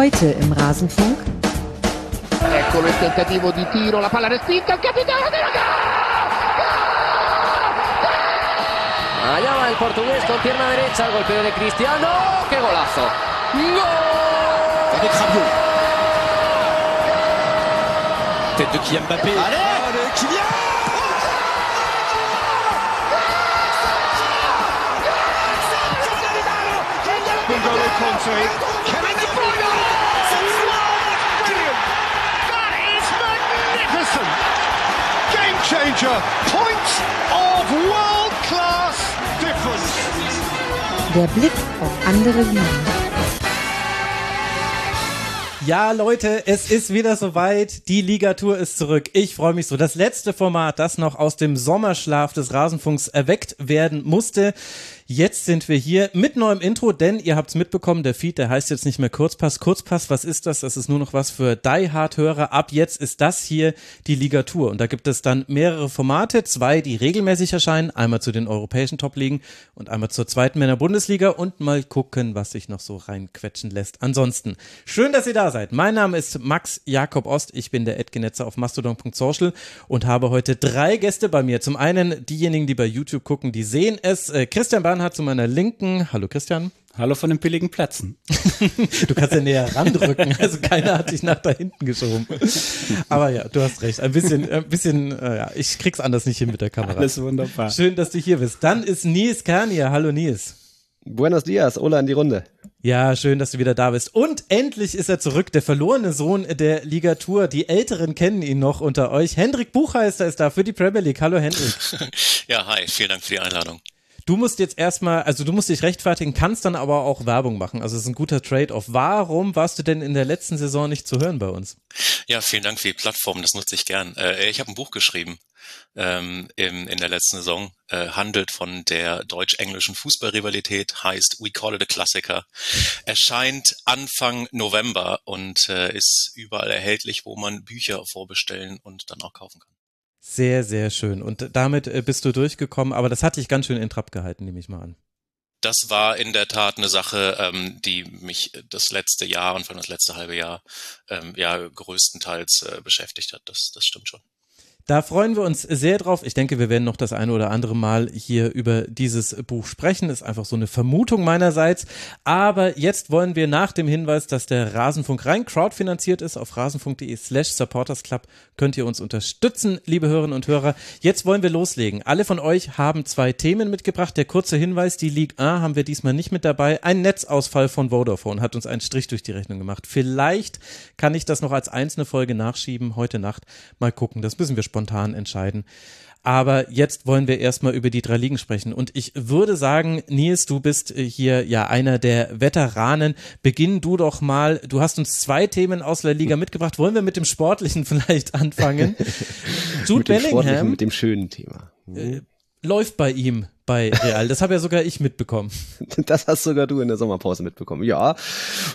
Heute im Rasenfunk. Eccolo il tentativo di tiro, la palla respinta, il capitano della Allá va el portugués con pierna derecha, golpeo de Cristiano, qué golazo. ¡Gol! Avec Rabiot. Tête de Kylian Mbappé. Allez, Allez Kylian N'Golo Conte. Magnificent. Game changer. Points of world class difference. Der Blick auf andere Ligen. Ja, Leute, es ist wieder soweit. Die Ligatur ist zurück. Ich freue mich so. Das letzte Format, das noch aus dem Sommerschlaf des Rasenfunks erweckt werden musste. Jetzt sind wir hier mit neuem Intro, denn ihr habt's mitbekommen, der Feed, der heißt jetzt nicht mehr Kurzpass. Kurzpass, was ist das? Das ist nur noch was für Die Hard Hörer. Ab jetzt ist das hier die Ligatur und da gibt es dann mehrere Formate, zwei, die regelmäßig erscheinen, einmal zu den europäischen Top-Ligen und einmal zur zweiten Männer Bundesliga und mal gucken, was sich noch so reinquetschen lässt. Ansonsten, schön, dass ihr da seid. Mein Name ist Max Jakob Ost, ich bin der Edgenetzer auf mastodon.social und habe heute drei Gäste bei mir. Zum einen diejenigen, die bei YouTube gucken, die sehen es. Äh, Christian Bahn hat zu meiner Linken. Hallo Christian. Hallo von den billigen Plätzen. Du kannst ja näher randrücken, also keiner hat dich nach da hinten geschoben. Aber ja, du hast recht. Ein bisschen, ein bisschen, äh, ja, ich krieg's anders nicht hin mit der Kamera. Alles wunderbar. Schön, dass du hier bist. Dann ist Nils Kania. Hallo Nils. Buenos dias, Ola in die Runde. Ja, schön, dass du wieder da bist. Und endlich ist er zurück, der verlorene Sohn der Ligatur. Die Älteren kennen ihn noch unter euch. Hendrik Buchheister ist da für die Premier League. Hallo Hendrik. Ja, hi, vielen Dank für die Einladung. Du musst jetzt erstmal, also du musst dich rechtfertigen, kannst dann aber auch Werbung machen. Also es ist ein guter Trade-off. Warum warst du denn in der letzten Saison nicht zu hören bei uns? Ja, vielen Dank für die Plattform, das nutze ich gern. Äh, ich habe ein Buch geschrieben ähm, im, in der letzten Saison, äh, handelt von der deutsch-englischen Fußballrivalität, heißt We Call It a Klassiker, erscheint Anfang November und äh, ist überall erhältlich, wo man Bücher vorbestellen und dann auch kaufen kann. Sehr, sehr schön. Und damit äh, bist du durchgekommen, aber das hat dich ganz schön in Trab gehalten, nehme ich mal an. Das war in der Tat eine Sache, ähm, die mich das letzte Jahr und vor allem das letzte halbe Jahr ähm, ja größtenteils äh, beschäftigt hat. Das, das stimmt schon. Da freuen wir uns sehr drauf. Ich denke, wir werden noch das eine oder andere Mal hier über dieses Buch sprechen. Ist einfach so eine Vermutung meinerseits. Aber jetzt wollen wir nach dem Hinweis, dass der Rasenfunk rein crowdfinanziert ist, auf rasenfunk.de slash supportersclub könnt ihr uns unterstützen, liebe Hörerinnen und Hörer. Jetzt wollen wir loslegen. Alle von euch haben zwei Themen mitgebracht. Der kurze Hinweis, die Ligue 1 haben wir diesmal nicht mit dabei. Ein Netzausfall von Vodafone hat uns einen Strich durch die Rechnung gemacht. Vielleicht kann ich das noch als einzelne Folge nachschieben heute Nacht. Mal gucken, das müssen wir spontan entscheiden. Aber jetzt wollen wir erstmal über die drei Ligen sprechen. Und ich würde sagen, Nils, du bist äh, hier ja einer der Veteranen. Beginn du doch mal. Du hast uns zwei Themen aus der Liga mitgebracht. Wollen wir mit dem Sportlichen vielleicht anfangen? Jude mit Bellingham mit dem schönen Thema. äh, läuft bei ihm bei Real. Das habe ja sogar ich mitbekommen. Das hast sogar du in der Sommerpause mitbekommen. Ja,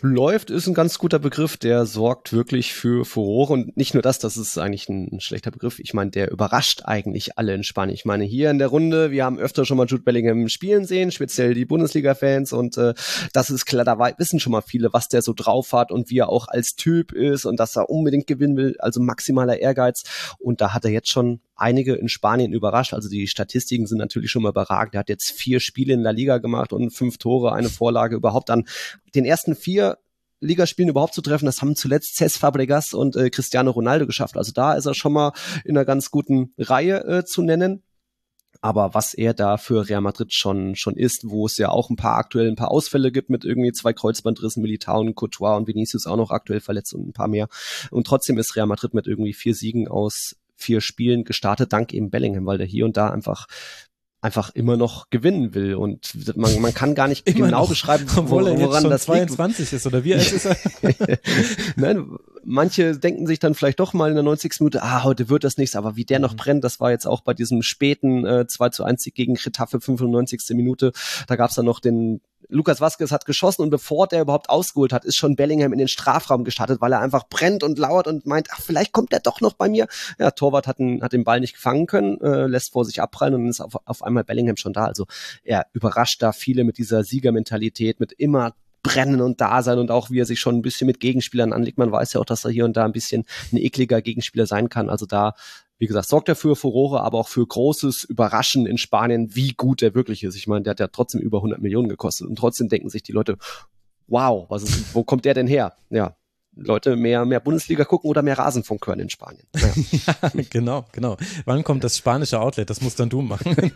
läuft ist ein ganz guter Begriff, der sorgt wirklich für Furore und nicht nur das, das ist eigentlich ein, schlechter Begriff. Ich meine, der überrascht eigentlich alle in Spanien. Ich meine, hier in der Runde, wir haben öfter schon mal Jude Bellingham spielen sehen, speziell die Bundesliga-Fans und äh, das ist klar, da wissen schon mal viele, was der so drauf hat und wie er auch als Typ ist und dass er unbedingt gewinnen will, also maximaler Ehrgeiz und da hat er jetzt schon einige in Spanien überrascht. Also die Statistiken sind natürlich schon mal überragend. Er hat jetzt vier Spiele in La Liga gemacht und fünf Tore, eine Vorlage überhaupt an den ersten vier Ligaspielen überhaupt zu treffen. Das haben zuletzt Cesc Fabregas und äh, Cristiano Ronaldo geschafft. Also da ist er schon mal in einer ganz guten Reihe äh, zu nennen. Aber was er da für Real Madrid schon, schon ist, wo es ja auch ein paar aktuell ein paar Ausfälle gibt mit irgendwie zwei Kreuzbandrissen, Militao und Courtois und Vinicius auch noch aktuell verletzt und ein paar mehr. Und trotzdem ist Real Madrid mit irgendwie vier Siegen aus vier Spielen gestartet, dank eben Bellingham, weil der hier und da einfach einfach immer noch gewinnen will und man, man kann gar nicht Immer genau noch, beschreiben, wo, Obwohl er woran das liegt. 22 ist, oder wie alt ist er? Nein, manche denken sich dann vielleicht doch mal in der 90. Minute, ah, heute wird das nichts, aber wie der noch Mhm. brennt, das war jetzt auch bei diesem späten äh, 2 zu 1 Sieg gegen Getafe 95. Minute. Da gab's dann noch den Lukas Vasquez hat geschossen und bevor der überhaupt ausgeholt hat, ist schon Bellingham in den Strafraum gestartet, weil er einfach brennt und lauert und meint, ach, vielleicht kommt er doch noch bei mir. Ja, Torwart hat, den- hat den Ball nicht gefangen können, äh, lässt vor sich abprallen und ist auf, auf einmal Bellingham schon da. Also er überrascht da viele mit dieser Siegermentalität, mit immer brennen und da sein und auch wie er sich schon ein bisschen mit Gegenspielern anlegt. Man weiß ja auch, dass er hier und da ein bisschen ein ekliger Gegenspieler sein kann. Also da wie gesagt, sorgt er für Furore, aber auch für großes Überraschen in Spanien, wie gut er wirklich ist. Ich meine, der hat ja trotzdem über 100 Millionen gekostet und trotzdem denken sich die Leute, wow, was ist, wo kommt der denn her? Ja, Leute mehr, mehr Bundesliga gucken oder mehr Rasenfunk hören in Spanien. Ja. ja, genau, genau. Wann kommt das spanische Outlet? Das musst dann du machen,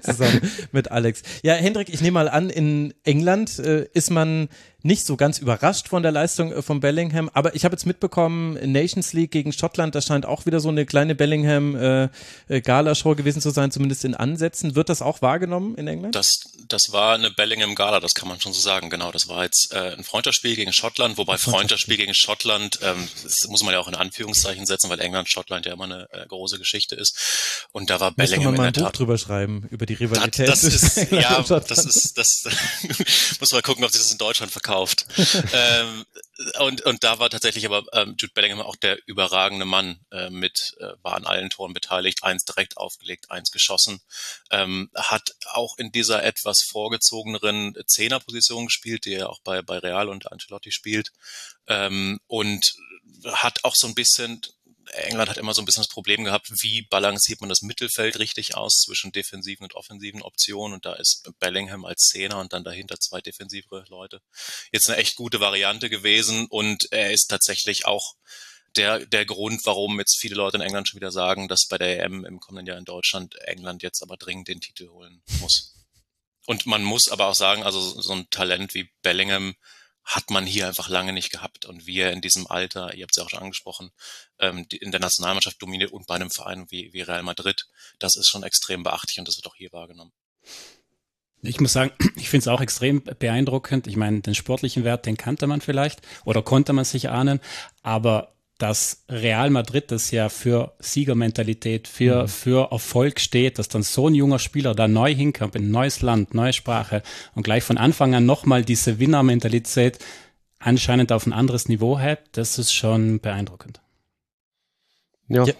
zusammen mit Alex. Ja, Hendrik, ich nehme mal an, in England äh, ist man nicht so ganz überrascht von der Leistung äh, von Bellingham, aber ich habe jetzt mitbekommen, Nations League gegen Schottland, das scheint auch wieder so eine kleine Bellingham-Gala-Show äh, gewesen zu sein, zumindest in Ansätzen. Wird das auch wahrgenommen in England? Das, das war eine Bellingham-Gala, das kann man schon so sagen, genau. Das war jetzt äh, ein Freundschaftsspiel gegen Schottland, wobei Freundschaftsspiel gegen Schottland, ähm, das muss man ja auch in Anführungszeichen setzen, weil England, Schottland ja immer eine äh, große Geschichte ist. Und da war Bellingham man mal in ein Buch Tat. drüber schreiben, über die Rivalität. Das, das ist, ja, das ist, das muss man gucken, ob sich das in Deutschland verkauft. ähm, und, und da war tatsächlich aber ähm, Jude Bellingham auch der überragende Mann äh, mit, äh, war an allen Toren beteiligt, eins direkt aufgelegt, eins geschossen, ähm, hat auch in dieser etwas vorgezogeneren Zehnerposition gespielt, die er auch bei, bei Real und Ancelotti spielt, ähm, und hat auch so ein bisschen England hat immer so ein bisschen das Problem gehabt, wie balanciert man das Mittelfeld richtig aus zwischen defensiven und offensiven Optionen. Und da ist Bellingham als Zehner und dann dahinter zwei defensivere Leute. Jetzt eine echt gute Variante gewesen und er ist tatsächlich auch der, der Grund, warum jetzt viele Leute in England schon wieder sagen, dass bei der EM im kommenden Jahr in Deutschland England jetzt aber dringend den Titel holen muss. Und man muss aber auch sagen, also so ein Talent wie Bellingham hat man hier einfach lange nicht gehabt. Und wie er in diesem Alter, ihr habt es ja auch schon angesprochen, ähm, in der Nationalmannschaft dominiert und bei einem Verein wie, wie Real Madrid, das ist schon extrem beachtlich und das wird auch hier wahrgenommen. Ich muss sagen, ich finde es auch extrem beeindruckend. Ich meine, den sportlichen Wert, den kannte man vielleicht oder konnte man sich ahnen, aber dass Real Madrid, das ja für Siegermentalität, für, mhm. für Erfolg steht, dass dann so ein junger Spieler da neu hinkommt, in ein neues Land, neue Sprache und gleich von Anfang an nochmal diese Winnermentalität anscheinend auf ein anderes Niveau hat, das ist schon beeindruckend. Ja, ja.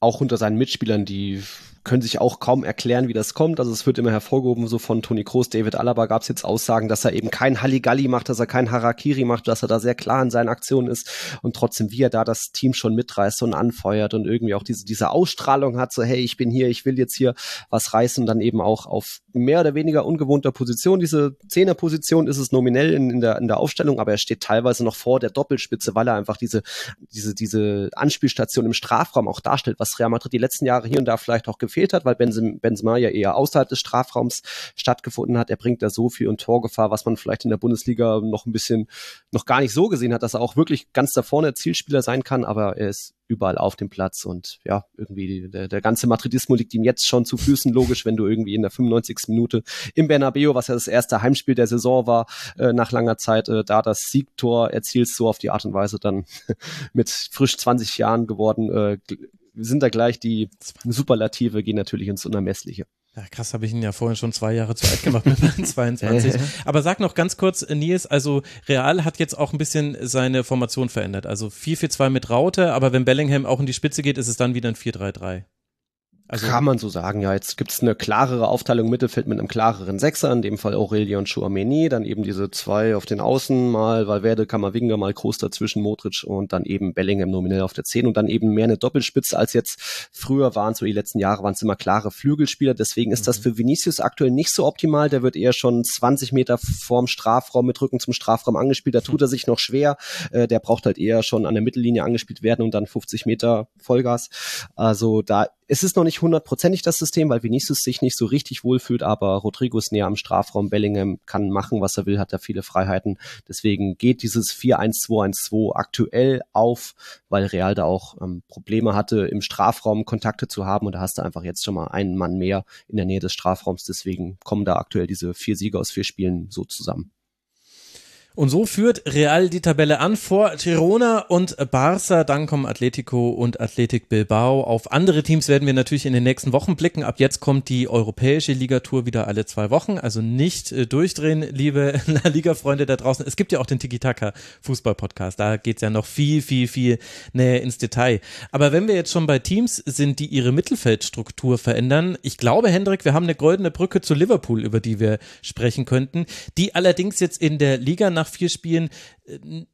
Auch unter seinen Mitspielern, die können sich auch kaum erklären, wie das kommt. Also es wird immer hervorgehoben, so von Toni Kroos, David Alaba gab es jetzt Aussagen, dass er eben kein Halligalli macht, dass er kein Harakiri macht, dass er da sehr klar in seinen Aktionen ist und trotzdem, wie er da das Team schon mitreißt und anfeuert und irgendwie auch diese, diese Ausstrahlung hat, so hey, ich bin hier, ich will jetzt hier was reißen, dann eben auch auf mehr oder weniger ungewohnter Position. Diese Zehnerposition ist es nominell in, in, der, in der Aufstellung, aber er steht teilweise noch vor der Doppelspitze, weil er einfach diese, diese, diese Anspielstation im Strafraum auch darstellt, was Real Madrid die letzten Jahre hier und da vielleicht auch gefehlt hat, weil Benzema ja eher außerhalb des Strafraums stattgefunden hat. Er bringt da so viel und Torgefahr, was man vielleicht in der Bundesliga noch ein bisschen noch gar nicht so gesehen hat, dass er auch wirklich ganz da vorne Zielspieler sein kann, aber er ist überall auf dem Platz und ja, irgendwie der, der ganze Madridismo liegt ihm jetzt schon zu Füßen, logisch, wenn du irgendwie in der 95. Minute im Bernabeu, was ja das erste Heimspiel der Saison war, äh, nach langer Zeit, äh, da das Siegtor erzielst, so auf die Art und Weise dann mit frisch 20 Jahren geworden, äh, sind da gleich die Superlative, gehen natürlich ins Unermessliche. Ja, krass, habe ich ihn ja vorhin schon zwei Jahre zu alt gemacht mit 22. Aber sag noch ganz kurz, Nils, also Real hat jetzt auch ein bisschen seine Formation verändert. Also 4-4-2 mit Raute, aber wenn Bellingham auch in die Spitze geht, ist es dann wieder ein 4-3-3. Also Kann man so sagen, ja. Jetzt gibt's eine klarere Aufteilung im Mittelfeld mit einem klareren Sechser, in dem Fall Aurelio und Chouameni, dann eben diese zwei auf den Außen, mal Valverde, Kammerwinger, mal Kroos dazwischen, Modric und dann eben Bellingham nominell auf der 10 und dann eben mehr eine Doppelspitze als jetzt. Früher waren, so die letzten Jahre waren es immer klare Flügelspieler, deswegen ist mhm. das für Vinicius aktuell nicht so optimal, der wird eher schon 20 Meter vorm Strafraum mit Rücken zum Strafraum angespielt, da tut er sich noch schwer, äh, der braucht halt eher schon an der Mittellinie angespielt werden und dann 50 Meter Vollgas, also da es ist noch nicht hundertprozentig das System, weil Vinicius sich nicht so richtig wohlfühlt, aber Rodrigo ist näher am Strafraum. Bellingham kann machen, was er will, hat da viele Freiheiten. Deswegen geht dieses 4-1-2-1-2 aktuell auf, weil Real da auch ähm, Probleme hatte, im Strafraum Kontakte zu haben. Und da hast du einfach jetzt schon mal einen Mann mehr in der Nähe des Strafraums. Deswegen kommen da aktuell diese vier Siege aus vier Spielen so zusammen. Und so führt Real die Tabelle an vor Girona und Barça. Dann kommen Atletico und Athletic Bilbao. Auf andere Teams werden wir natürlich in den nächsten Wochen blicken. Ab jetzt kommt die europäische Ligatour wieder alle zwei Wochen. Also nicht äh, durchdrehen, liebe La Liga-Freunde da draußen. Es gibt ja auch den Tiki-Taka Fußball-Podcast. Da geht's ja noch viel, viel, viel näher ins Detail. Aber wenn wir jetzt schon bei Teams sind, die ihre Mittelfeldstruktur verändern, ich glaube, Hendrik, wir haben eine goldene Brücke zu Liverpool, über die wir sprechen könnten, die allerdings jetzt in der Liga nach vier Spielen äh,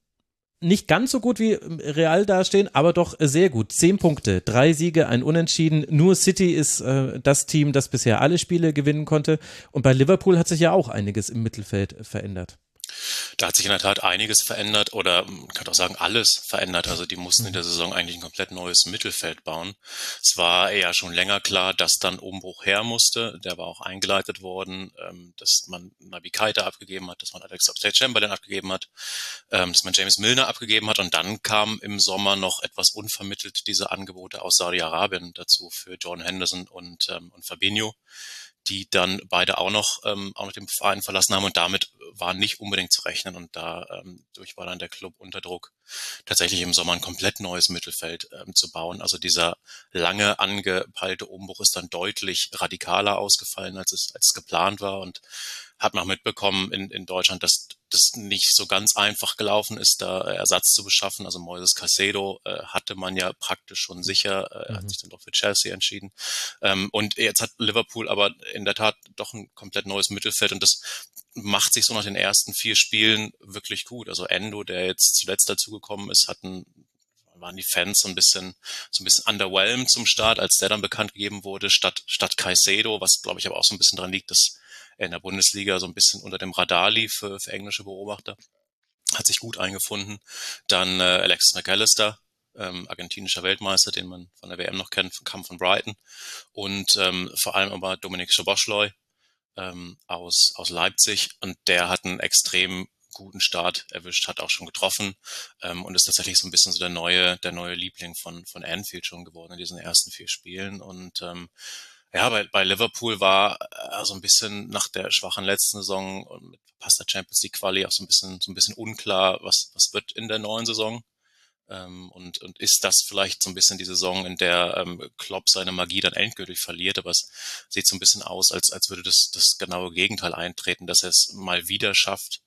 nicht ganz so gut wie Real dastehen, aber doch sehr gut. Zehn Punkte, drei Siege, ein Unentschieden. Nur City ist äh, das Team, das bisher alle Spiele gewinnen konnte. Und bei Liverpool hat sich ja auch einiges im Mittelfeld verändert. Da hat sich in der Tat einiges verändert oder man kann auch sagen alles verändert. Also die mussten in der Saison eigentlich ein komplett neues Mittelfeld bauen. Es war ja schon länger klar, dass dann Umbruch her musste. Der war auch eingeleitet worden, ähm, dass man Nabi Keita abgegeben hat, dass man Alex Oxlade-Chamberlain abgegeben hat, ähm, dass man James Milner abgegeben hat und dann kam im Sommer noch etwas unvermittelt diese Angebote aus Saudi-Arabien dazu für John Henderson und, ähm, und Fabinho die dann beide auch noch, ähm, auch noch den Verein verlassen haben und damit war nicht unbedingt zu rechnen und da ähm, durch war dann der Club unter Druck, tatsächlich im Sommer ein komplett neues Mittelfeld ähm, zu bauen. Also dieser lange angepeilte Umbruch ist dann deutlich radikaler ausgefallen, als es, als es geplant war und hat man auch mitbekommen in, in Deutschland, dass das nicht so ganz einfach gelaufen ist, da Ersatz zu beschaffen. Also Moises Casedo äh, hatte man ja praktisch schon sicher, äh, mhm. hat sich dann doch für Chelsea entschieden. Ähm, und jetzt hat Liverpool aber in der Tat doch ein komplett neues Mittelfeld und das macht sich so nach den ersten vier Spielen wirklich gut. Also Endo, der jetzt zuletzt dazugekommen ist, hatten waren die Fans so ein bisschen so ein bisschen underwhelmed zum Start, als der dann bekannt gegeben wurde, statt statt Caicedo, was glaube ich aber auch so ein bisschen dran liegt, dass in der Bundesliga so ein bisschen unter dem Radar lief für, für englische Beobachter. Hat sich gut eingefunden. Dann äh, Alexis McAllister, ähm, argentinischer Weltmeister, den man von der WM noch kennt, kam von Brighton. Und ähm, vor allem aber Dominik Schoboschleu ähm, aus, aus Leipzig. Und der hat einen extrem guten Start erwischt, hat auch schon getroffen ähm, und ist tatsächlich so ein bisschen so der neue, der neue Liebling von, von Anfield schon geworden in diesen ersten vier Spielen. Und ähm, ja, bei, bei Liverpool war äh, so ein bisschen nach der schwachen letzten Saison und mit verpasster Champions League Quali auch so ein bisschen so ein bisschen unklar, was was wird in der neuen Saison. Ähm, und, und ist das vielleicht so ein bisschen die Saison, in der ähm, Klopp seine Magie dann endgültig verliert, aber es sieht so ein bisschen aus, als, als würde das, das genaue Gegenteil eintreten, dass er es mal wieder schafft,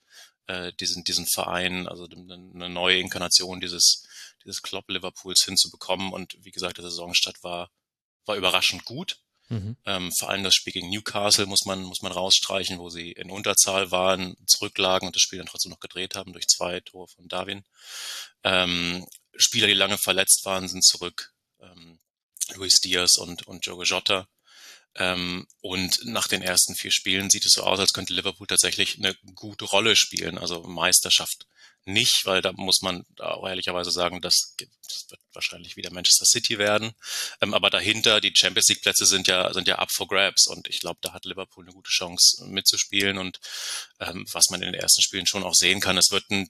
äh, diesen, diesen Verein, also eine neue Inkarnation dieses, dieses Klopp Liverpools hinzubekommen. Und wie gesagt, der Saisonstart war, war überraschend gut. Mhm. Ähm, vor allem das Spiel gegen Newcastle muss man, muss man rausstreichen, wo sie in Unterzahl waren, zurücklagen und das Spiel dann trotzdem noch gedreht haben durch zwei Tore von Darwin. Ähm, Spieler, die lange verletzt waren, sind zurück. Ähm, Luis Diaz und, und Joe Jota. Ähm, und nach den ersten vier Spielen sieht es so aus, als könnte Liverpool tatsächlich eine gute Rolle spielen. Also Meisterschaft nicht, weil da muss man auch ehrlicherweise sagen, das, wird wahrscheinlich wieder Manchester City werden. Ähm, aber dahinter, die Champions League Plätze sind ja, sind ja up for grabs und ich glaube, da hat Liverpool eine gute Chance mitzuspielen und ähm, was man in den ersten Spielen schon auch sehen kann, es wird ein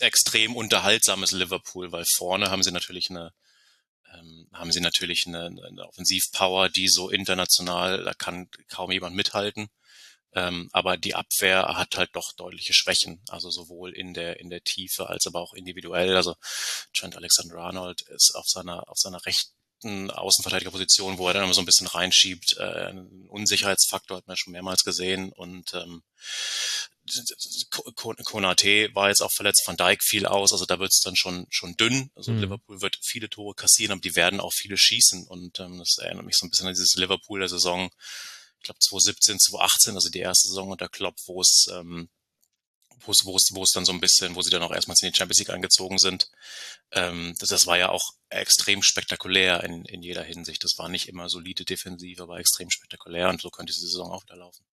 extrem unterhaltsames Liverpool, weil vorne haben sie natürlich eine ähm, haben sie natürlich eine, eine Offensivpower, die so international, da kann kaum jemand mithalten. Ähm, aber die Abwehr hat halt doch deutliche Schwächen, also sowohl in der in der Tiefe als aber auch individuell. Also Trent Alexander-Arnold ist auf seiner auf seiner rechten Außenverteidigerposition, wo er dann immer so ein bisschen reinschiebt, äh, einen Unsicherheitsfaktor hat man schon mehrmals gesehen und ähm, Konate war jetzt auch verletzt, Van Dijk fiel aus, also da wird es dann schon schon dünn. Also mhm. Liverpool wird viele Tore kassieren, aber die werden auch viele schießen und ähm, das erinnert mich so ein bisschen an dieses Liverpool der Saison ich glaube 2017, 2018, also die erste Saison unter Klopp, wo es ähm, wo es, wo es, wo es dann so ein bisschen, wo sie dann auch erstmals in die Champions League eingezogen sind. Ähm, das, das war ja auch extrem spektakulär in, in jeder Hinsicht. Das war nicht immer solide Defensive, aber extrem spektakulär und so könnte diese Saison auch wieder laufen.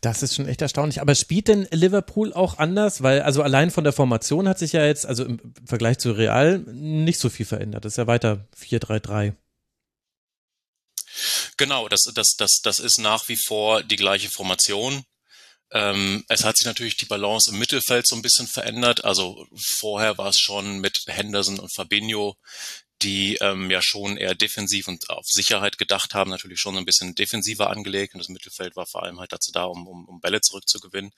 Das ist schon echt erstaunlich. Aber spielt denn Liverpool auch anders? Weil, also allein von der Formation hat sich ja jetzt, also im Vergleich zu Real, nicht so viel verändert. Das ist ja weiter 4-3-3. Genau, das, das, das, das ist nach wie vor die gleiche Formation. Ähm, es hat sich natürlich die Balance im Mittelfeld so ein bisschen verändert. Also vorher war es schon mit Henderson und Fabinho die ähm, ja schon eher defensiv und auf Sicherheit gedacht haben, natürlich schon so ein bisschen defensiver angelegt und das Mittelfeld war vor allem halt dazu da, um, um, um Bälle zurückzugewinnen.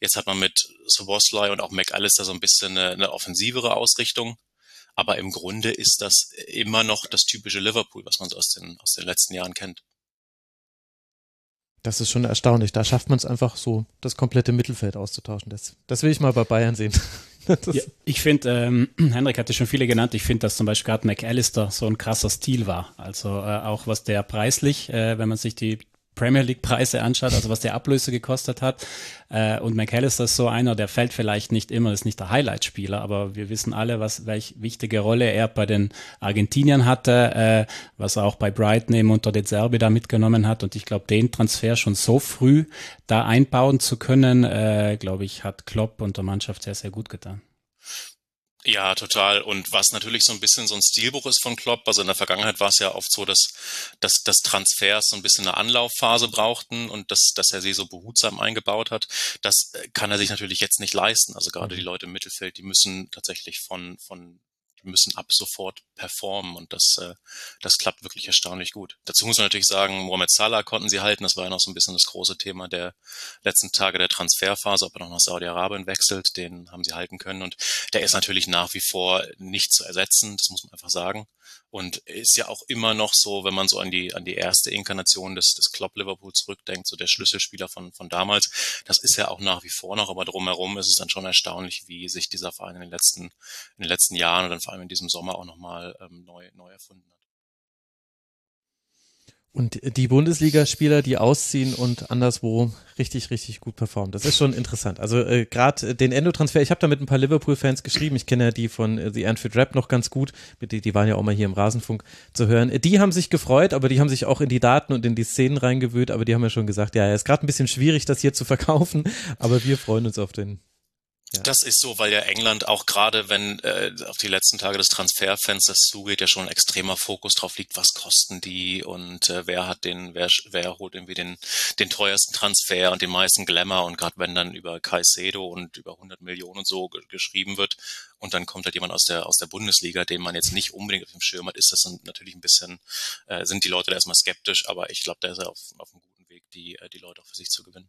Jetzt hat man mit Soboslai und auch McAllister so ein bisschen eine, eine offensivere Ausrichtung. Aber im Grunde ist das immer noch das typische Liverpool, was man so aus den, aus den letzten Jahren kennt. Das ist schon erstaunlich. Da schafft man es einfach so, das komplette Mittelfeld auszutauschen. Das, das will ich mal bei Bayern sehen. Ja, ich finde, ähm, Henrik hatte schon viele genannt, ich finde, dass zum Beispiel gerade McAllister so ein krasser Stil war. Also äh, auch was der preislich, äh, wenn man sich die Premier League Preise anschaut, also was der Ablöse gekostet hat. Äh, und McAllister ist so einer, der fällt vielleicht nicht immer, ist nicht der Highlight-Spieler, aber wir wissen alle, was welche wichtige Rolle er bei den Argentiniern hatte, äh, was er auch bei Brighton eben unter De Zerbi da mitgenommen hat. Und ich glaube, den Transfer schon so früh da einbauen zu können, äh, glaube ich, hat Klopp und der Mannschaft sehr, sehr gut getan. Ja, total. Und was natürlich so ein bisschen so ein Stilbuch ist von Klopp, also in der Vergangenheit war es ja oft so, dass, dass, dass Transfers so ein bisschen eine Anlaufphase brauchten und dass, dass er sie so behutsam eingebaut hat. Das kann er sich natürlich jetzt nicht leisten. Also gerade die mhm. Leute im Mittelfeld, die müssen tatsächlich von, von müssen ab sofort performen und das, äh, das klappt wirklich erstaunlich gut. Dazu muss man natürlich sagen, Mohamed Salah konnten sie halten. Das war ja noch so ein bisschen das große Thema der letzten Tage der Transferphase, ob er noch nach Saudi-Arabien wechselt, den haben sie halten können und der ist natürlich nach wie vor nicht zu ersetzen, das muss man einfach sagen. Und ist ja auch immer noch so, wenn man so an die, an die erste Inkarnation des, des Klopp Liverpool zurückdenkt, so der Schlüsselspieler von, von damals. Das ist ja auch nach wie vor noch, aber drumherum ist es dann schon erstaunlich, wie sich dieser Verein in den letzten, in den letzten Jahren und dann vor allem in diesem Sommer auch nochmal ähm, neu, neu erfunden hat. Und die Bundesligaspieler, die ausziehen und anderswo richtig, richtig gut performen. Das ist schon interessant. Also äh, gerade den Endo-Transfer, ich habe da mit ein paar Liverpool-Fans geschrieben. Ich kenne ja die von äh, The Anfield Rap noch ganz gut. Die, die waren ja auch mal hier im Rasenfunk zu hören. Die haben sich gefreut, aber die haben sich auch in die Daten und in die Szenen reingewühlt. Aber die haben ja schon gesagt, ja, es ist gerade ein bisschen schwierig, das hier zu verkaufen. Aber wir freuen uns auf den Das ist so, weil ja England auch gerade, wenn äh, auf die letzten Tage des Transferfensters zugeht, ja schon ein extremer Fokus drauf liegt, was kosten die und äh, wer hat den, wer, wer holt irgendwie den, den teuersten Transfer und den meisten Glamour und gerade wenn dann über Caicedo und über 100 Millionen und so geschrieben wird und dann kommt halt jemand aus der aus der Bundesliga, den man jetzt nicht unbedingt auf dem Schirm hat, ist das dann natürlich ein bisschen, äh, sind die Leute da erstmal skeptisch, aber ich glaube, da ist er auf, auf einem guten Weg, die, äh, die Leute auch für sich zu gewinnen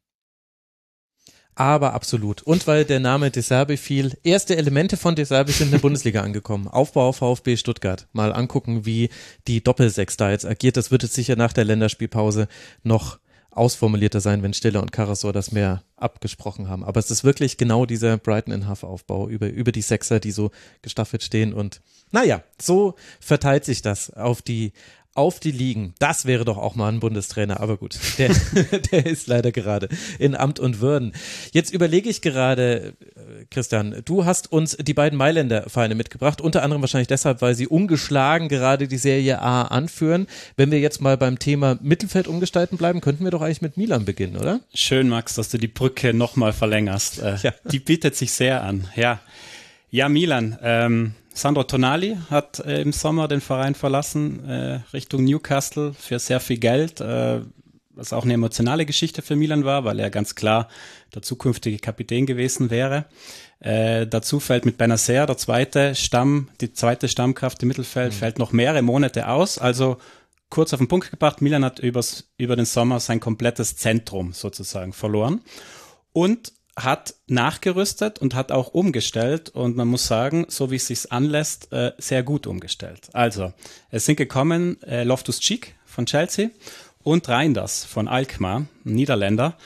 aber absolut. Und weil der Name Deserbe fiel, erste Elemente von Deserbe sind in der Bundesliga angekommen. Aufbau VfB Stuttgart. Mal angucken, wie die Doppelsechs da jetzt agiert. Das wird jetzt sicher nach der Länderspielpause noch ausformulierter sein, wenn Stiller und Karasor das mehr abgesprochen haben. Aber es ist wirklich genau dieser Brighton in Half Aufbau über, über die Sechser, die so gestaffelt stehen und naja, so verteilt sich das auf die auf die Ligen. Das wäre doch auch mal ein Bundestrainer, aber gut, der, der ist leider gerade in Amt und Würden. Jetzt überlege ich gerade, äh, Christian, du hast uns die beiden Mailänder Vereine mitgebracht, unter anderem wahrscheinlich deshalb, weil sie ungeschlagen gerade die Serie A anführen. Wenn wir jetzt mal beim Thema Mittelfeld umgestalten bleiben, könnten wir doch eigentlich mit Milan beginnen, oder? Schön, Max, dass du die Brücke nochmal verlängerst. Äh, ja. Die bietet sich sehr an, ja. Ja, Milan, ähm, Sandro Tonali hat äh, im Sommer den Verein verlassen, äh, Richtung Newcastle für sehr viel Geld, äh, was auch eine emotionale Geschichte für Milan war, weil er ganz klar der zukünftige Kapitän gewesen wäre. Äh, dazu fällt mit Benacer der zweite Stamm, die zweite Stammkraft im Mittelfeld, mhm. fällt noch mehrere Monate aus. Also kurz auf den Punkt gebracht, Milan hat übers, über den Sommer sein komplettes Zentrum sozusagen verloren. Und hat nachgerüstet und hat auch umgestellt und man muss sagen, so wie es sich anlässt, äh, sehr gut umgestellt. Also, es sind gekommen äh, Loftus Cheek von Chelsea und Reinders von Alkmaar, Niederländer.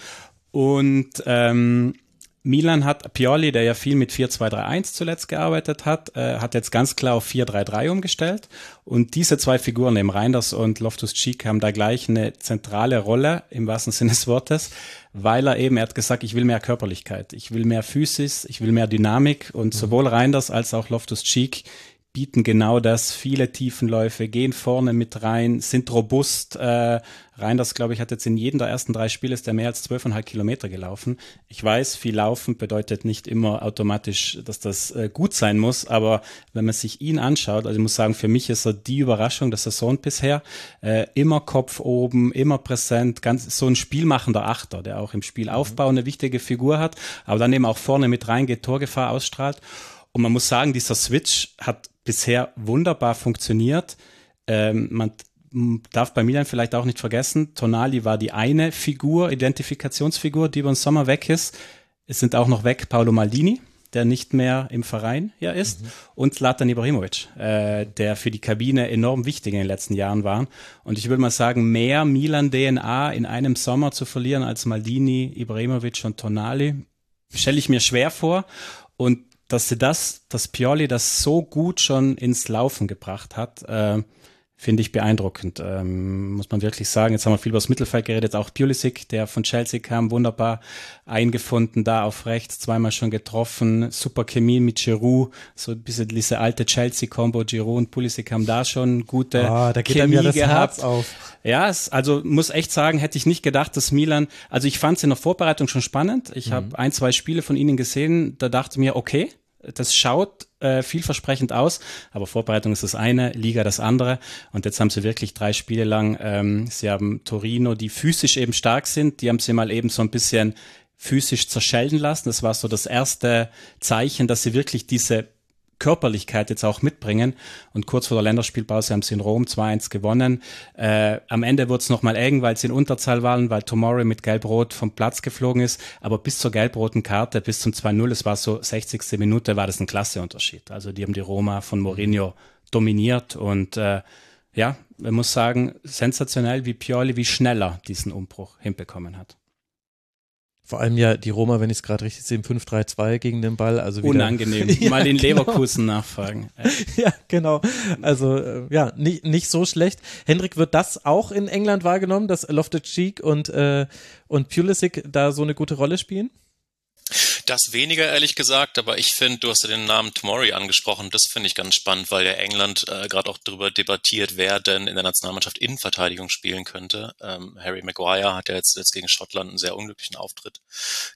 Und ähm, Milan hat Pioli, der ja viel mit 4-2-3-1 zuletzt gearbeitet hat, äh, hat jetzt ganz klar auf 4-3-3 umgestellt. Und diese zwei Figuren, eben Reinders und Loftus Cheek, haben da gleich eine zentrale Rolle im wahrsten Sinne des Wortes, weil er eben, er hat gesagt, ich will mehr Körperlichkeit, ich will mehr Physis, ich will mehr Dynamik und mhm. sowohl Reinders als auch Loftus Cheek bieten genau das, viele Tiefenläufe, gehen vorne mit rein, sind robust. Äh, Reinders, glaube ich, hat jetzt in jedem der ersten drei Spiele ist er mehr als zwölfeinhalb Kilometer gelaufen. Ich weiß, viel Laufen bedeutet nicht immer automatisch, dass das äh, gut sein muss, aber wenn man sich ihn anschaut, also ich muss sagen, für mich ist er die Überraschung der Saison bisher. Äh, immer Kopf oben, immer präsent, ganz so ein spielmachender Achter, der auch im Spielaufbau eine wichtige Figur hat, aber dann eben auch vorne mit reingeht, Torgefahr ausstrahlt. Und man muss sagen, dieser Switch hat bisher wunderbar funktioniert. Ähm, man darf bei Milan vielleicht auch nicht vergessen, Tonali war die eine Figur, Identifikationsfigur, die über den Sommer weg ist. Es sind auch noch weg Paolo Maldini, der nicht mehr im Verein ja ist, mhm. und Zlatan Ibrahimovic, äh, der für die Kabine enorm wichtig in den letzten Jahren war. Und ich würde mal sagen, mehr Milan-DNA in einem Sommer zu verlieren als Maldini, Ibrahimovic und Tonali, stelle ich mir schwer vor. Und dass sie das, dass Pioli das so gut schon ins Laufen gebracht hat, äh, finde ich beeindruckend, ähm, muss man wirklich sagen. Jetzt haben wir viel über das Mittelfeld geredet, auch Pulisic, der von Chelsea kam, wunderbar eingefunden, da auf rechts, zweimal schon getroffen, super Chemie mit Giroud, so ein bisschen diese alte Chelsea-Kombo, Giroud und Pulisic haben da schon gute oh, da geht Chemie ja das gehabt. Herz auf. Ja, es, also muss echt sagen, hätte ich nicht gedacht, dass Milan, also ich fand es in der Vorbereitung schon spannend. Ich mhm. habe ein, zwei Spiele von ihnen gesehen, da dachte mir, okay, das schaut äh, vielversprechend aus, aber Vorbereitung ist das eine, Liga das andere. Und jetzt haben sie wirklich drei Spiele lang, ähm, sie haben Torino, die physisch eben stark sind, die haben sie mal eben so ein bisschen physisch zerschellen lassen. Das war so das erste Zeichen, dass sie wirklich diese Körperlichkeit jetzt auch mitbringen. Und kurz vor der Länderspielpause haben sie in Rom 2-1 gewonnen. Äh, am Ende wurde es nochmal eng, weil sie in Unterzahl waren, weil Tomori mit Gelb-Rot vom Platz geflogen ist. Aber bis zur gelb-roten Karte, bis zum 2-0, es war so 60. Minute, war das ein Klasseunterschied. Also die haben die Roma von Mourinho dominiert und äh, ja, man muss sagen, sensationell, wie Pioli, wie schneller diesen Umbruch hinbekommen hat. Vor allem ja die Roma, wenn ich es gerade richtig sehe, 5-3-2 gegen den Ball. Also wieder, Unangenehm. ja, Mal in genau. Leverkusen nachfragen. ja, genau. Also äh, ja, nicht, nicht so schlecht. Hendrik, wird das auch in England wahrgenommen, dass Lofted Cheek und, äh, und Pulisic da so eine gute Rolle spielen? Das weniger, ehrlich gesagt, aber ich finde, du hast ja den Namen Tomori angesprochen, das finde ich ganz spannend, weil ja England äh, gerade auch darüber debattiert, wer denn in der Nationalmannschaft Innenverteidigung spielen könnte. Ähm, Harry Maguire hat ja jetzt, jetzt gegen Schottland einen sehr unglücklichen Auftritt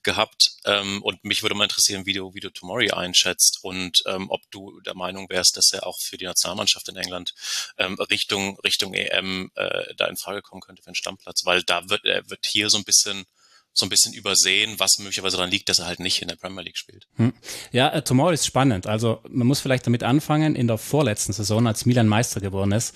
gehabt ähm, und mich würde mal interessieren, wie du, wie du Tomori einschätzt und ähm, ob du der Meinung wärst, dass er auch für die Nationalmannschaft in England ähm, Richtung, Richtung EM äh, da in Frage kommen könnte für einen Stammplatz, weil da wird, er wird hier so ein bisschen so ein bisschen übersehen, was möglicherweise daran liegt, dass er halt nicht in der Premier League spielt. Hm. Ja, äh, Tomorrow ist spannend. Also man muss vielleicht damit anfangen, in der vorletzten Saison, als Milan Meister geworden ist,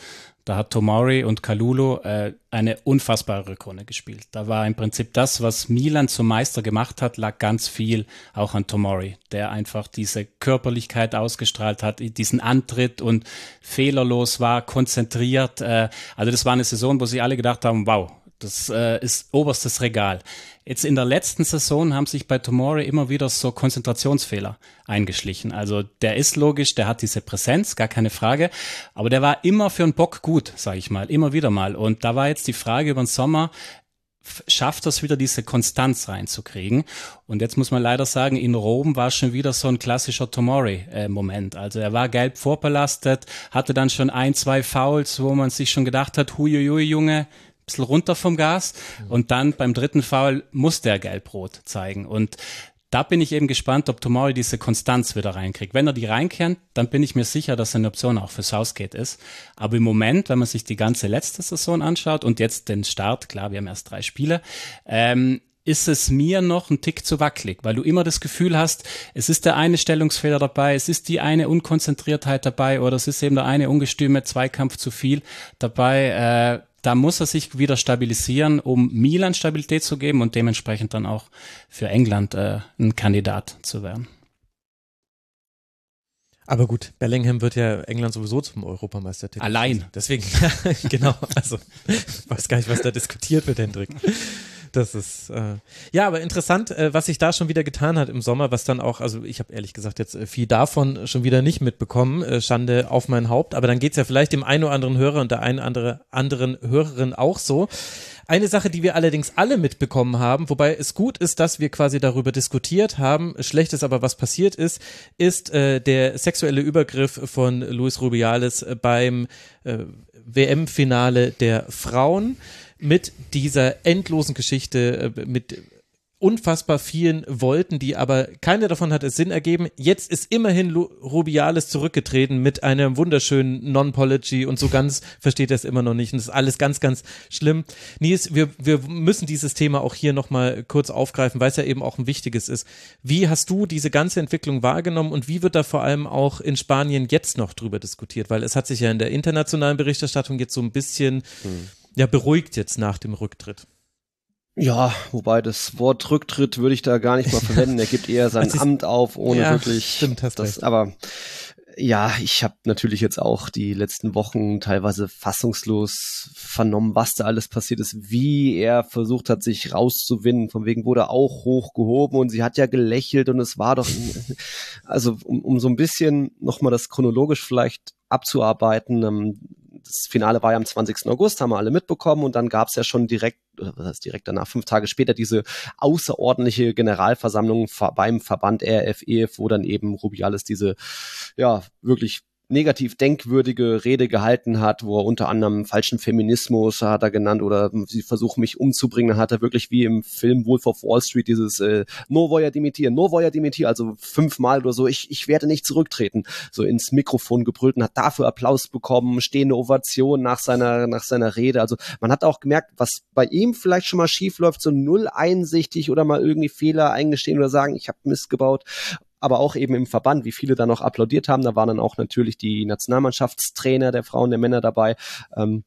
da hat Tomori und Kalulu äh, eine unfassbare Rückrunde gespielt. Da war im Prinzip das, was Milan zum Meister gemacht hat, lag ganz viel auch an Tomori, der einfach diese Körperlichkeit ausgestrahlt hat, diesen Antritt und fehlerlos war, konzentriert. Äh, also das war eine Saison, wo sie alle gedacht haben, wow, das äh, ist oberstes Regal. Jetzt in der letzten Saison haben sich bei Tomori immer wieder so Konzentrationsfehler eingeschlichen. Also der ist logisch, der hat diese Präsenz, gar keine Frage. Aber der war immer für einen Bock gut, sage ich mal, immer wieder mal. Und da war jetzt die Frage über den Sommer, schafft das wieder diese Konstanz reinzukriegen. Und jetzt muss man leider sagen, in Rom war schon wieder so ein klassischer Tomori-Moment. also er war gelb vorbelastet, hatte dann schon ein, zwei Fouls, wo man sich schon gedacht hat, huiuiui, Junge, bisschen runter vom Gas und dann beim dritten Foul muss der gelb-rot zeigen und da bin ich eben gespannt, ob Tomori diese Konstanz wieder reinkriegt. Wenn er die reinkehrt, dann bin ich mir sicher, dass eine Option auch für Southgate ist. Aber im Moment, wenn man sich die ganze letzte Saison anschaut und jetzt den Start, klar, wir haben erst drei Spiele, ähm, ist es mir noch ein Tick zu wackelig, weil du immer das Gefühl hast, es ist der eine Stellungsfehler dabei, es ist die eine Unkonzentriertheit dabei oder es ist eben der eine ungestüme Zweikampf zu viel dabei. Äh, da muss er sich wieder stabilisieren, um Milan Stabilität zu geben und dementsprechend dann auch für England äh, ein Kandidat zu werden. Aber gut, Bellingham wird ja England sowieso zum Europameistertitel. Allein. Deswegen, genau, also ich weiß gar nicht, was da diskutiert wird, Hendrik. Das ist äh, ja, aber interessant, äh, was sich da schon wieder getan hat im Sommer, was dann auch, also ich habe ehrlich gesagt jetzt äh, viel davon schon wieder nicht mitbekommen, äh, Schande auf mein Haupt, aber dann geht's ja vielleicht dem einen oder anderen Hörer und der einen andere anderen Hörerin auch so. Eine Sache, die wir allerdings alle mitbekommen haben, wobei es gut ist, dass wir quasi darüber diskutiert haben, schlecht ist aber, was passiert ist, ist äh, der sexuelle Übergriff von Luis Rubiales beim äh, WM-Finale der Frauen mit dieser endlosen Geschichte, äh, mit unfassbar vielen wollten, die aber keine davon hat es Sinn ergeben. Jetzt ist immerhin Rubiales zurückgetreten mit einem wunderschönen Non-Pology und so ganz versteht er es immer noch nicht. Und das ist alles ganz, ganz schlimm. Nils, wir, wir müssen dieses Thema auch hier nochmal kurz aufgreifen, weil es ja eben auch ein wichtiges ist. Wie hast du diese ganze Entwicklung wahrgenommen und wie wird da vor allem auch in Spanien jetzt noch drüber diskutiert? Weil es hat sich ja in der internationalen Berichterstattung jetzt so ein bisschen hm. Ja beruhigt jetzt nach dem Rücktritt. Ja, wobei das Wort Rücktritt würde ich da gar nicht mal verwenden. Er gibt eher sein Amt auf, ohne ja, wirklich. Stimmt, hast das, recht. Aber ja, ich habe natürlich jetzt auch die letzten Wochen teilweise fassungslos vernommen, was da alles passiert ist, wie er versucht hat, sich rauszuwinden. Von wegen wurde auch hochgehoben und sie hat ja gelächelt und es war doch, also um, um so ein bisschen nochmal das chronologisch vielleicht abzuarbeiten. Das Finale war ja am 20. August, haben wir alle mitbekommen und dann gab es ja schon direkt, was heißt direkt danach, fünf Tage später diese außerordentliche Generalversammlung beim Verband RFEF, wo dann eben Rubiales diese ja wirklich negativ denkwürdige Rede gehalten hat, wo er unter anderem falschen Feminismus hat er genannt oder sie versuchen mich umzubringen, hat er wirklich wie im Film Wolf of Wall Street dieses äh, No voy a dimitir, no voy a dimitir, also fünfmal oder so, ich, ich werde nicht zurücktreten, so ins Mikrofon gebrüllt und hat dafür Applaus bekommen, stehende Ovation nach seiner, nach seiner Rede. Also man hat auch gemerkt, was bei ihm vielleicht schon mal schief läuft, so null einsichtig oder mal irgendwie Fehler eingestehen oder sagen, ich habe Mist gebaut aber auch eben im Verband, wie viele da noch applaudiert haben. Da waren dann auch natürlich die Nationalmannschaftstrainer der Frauen, der Männer dabei. Ähm,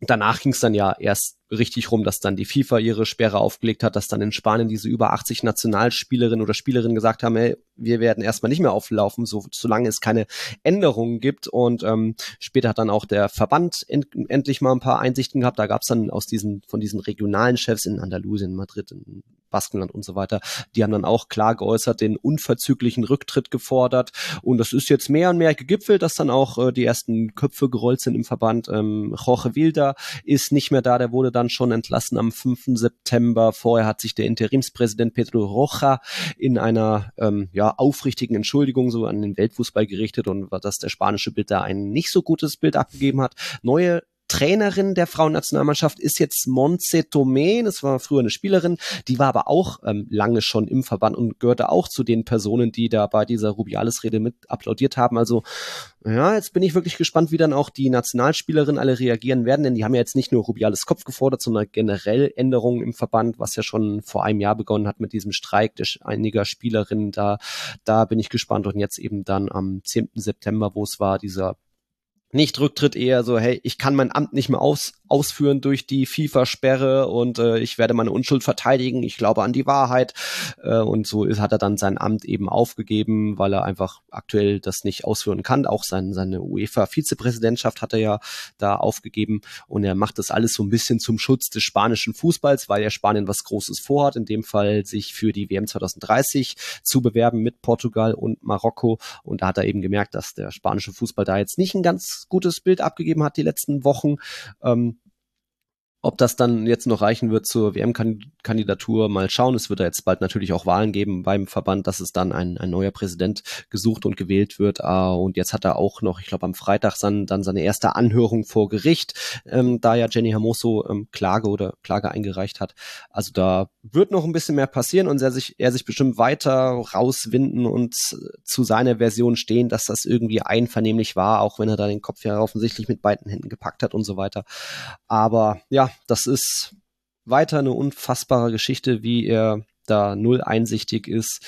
danach ging es dann ja erst richtig rum, dass dann die FIFA ihre Sperre aufgelegt hat, dass dann in Spanien diese über 80 Nationalspielerinnen oder Spielerinnen gesagt haben, hey, wir werden erstmal nicht mehr auflaufen, so, solange es keine Änderungen gibt. Und ähm, später hat dann auch der Verband end endlich mal ein paar Einsichten gehabt. Da gab es dann aus diesen, von diesen regionalen Chefs in Andalusien, Madrid, in Baskenland und so weiter, die haben dann auch klar geäußert, den unverzüglichen Rücktritt gefordert. Und das ist jetzt mehr und mehr gegipfelt, dass dann auch äh, die ersten Köpfe gerollt sind im Verband. Ähm, Jorge Wilder ist nicht mehr da, der wurde dann schon entlassen am 5. September. Vorher hat sich der Interimspräsident Pedro Rocha in einer ähm, ja, aufrichtigen Entschuldigung so an den Weltfußball gerichtet und dass der spanische Bild da ein nicht so gutes Bild abgegeben hat. Neue Trainerin der Frauennationalmannschaft ist jetzt Montse Tomé, das war früher eine Spielerin, die war aber auch ähm, lange schon im Verband und gehörte auch zu den Personen, die da bei dieser Rubiales-Rede mit applaudiert haben. Also ja, jetzt bin ich wirklich gespannt, wie dann auch die Nationalspielerinnen alle reagieren werden, denn die haben ja jetzt nicht nur Rubiales Kopf gefordert, sondern generell Änderungen im Verband, was ja schon vor einem Jahr begonnen hat mit diesem Streik der einiger Spielerinnen. Da, da bin ich gespannt und jetzt eben dann am 10. September, wo es war, dieser nicht Rücktritt, eher so, hey, ich kann mein Amt nicht mehr aus, ausführen durch die FIFA-Sperre und äh, ich werde meine Unschuld verteidigen, ich glaube an die Wahrheit. Äh, und so ist, hat er dann sein Amt eben aufgegeben, weil er einfach aktuell das nicht ausführen kann. Auch sein, seine UEFA-Vizepräsidentschaft hat er ja da aufgegeben und er macht das alles so ein bisschen zum Schutz des spanischen Fußballs, weil ja Spanien was Großes vorhat, in dem Fall sich für die WM 2030 zu bewerben mit Portugal und Marokko. Und da hat er eben gemerkt, dass der spanische Fußball da jetzt nicht ein ganz gutes Bild abgegeben hat die letzten Wochen. Ähm, ob das dann jetzt noch reichen wird zur WM-Kandidatur, mal schauen. Es wird da jetzt bald natürlich auch Wahlen geben beim Verband, dass es dann ein, ein neuer Präsident gesucht und gewählt wird. Ah, und jetzt hat er auch noch, ich glaube, am Freitag dann, dann seine erste Anhörung vor Gericht, ähm, da ja Jenny Hermoso ähm, Klage oder Klage eingereicht hat. Also da wird noch ein bisschen mehr passieren und er sich, er sich bestimmt weiter rauswinden und zu seiner Version stehen, dass das irgendwie einvernehmlich war, auch wenn er da den Kopf ja offensichtlich mit beiden Händen gepackt hat und so weiter. Aber ja, das ist weiter eine unfassbare Geschichte, wie er da null einsichtig ist.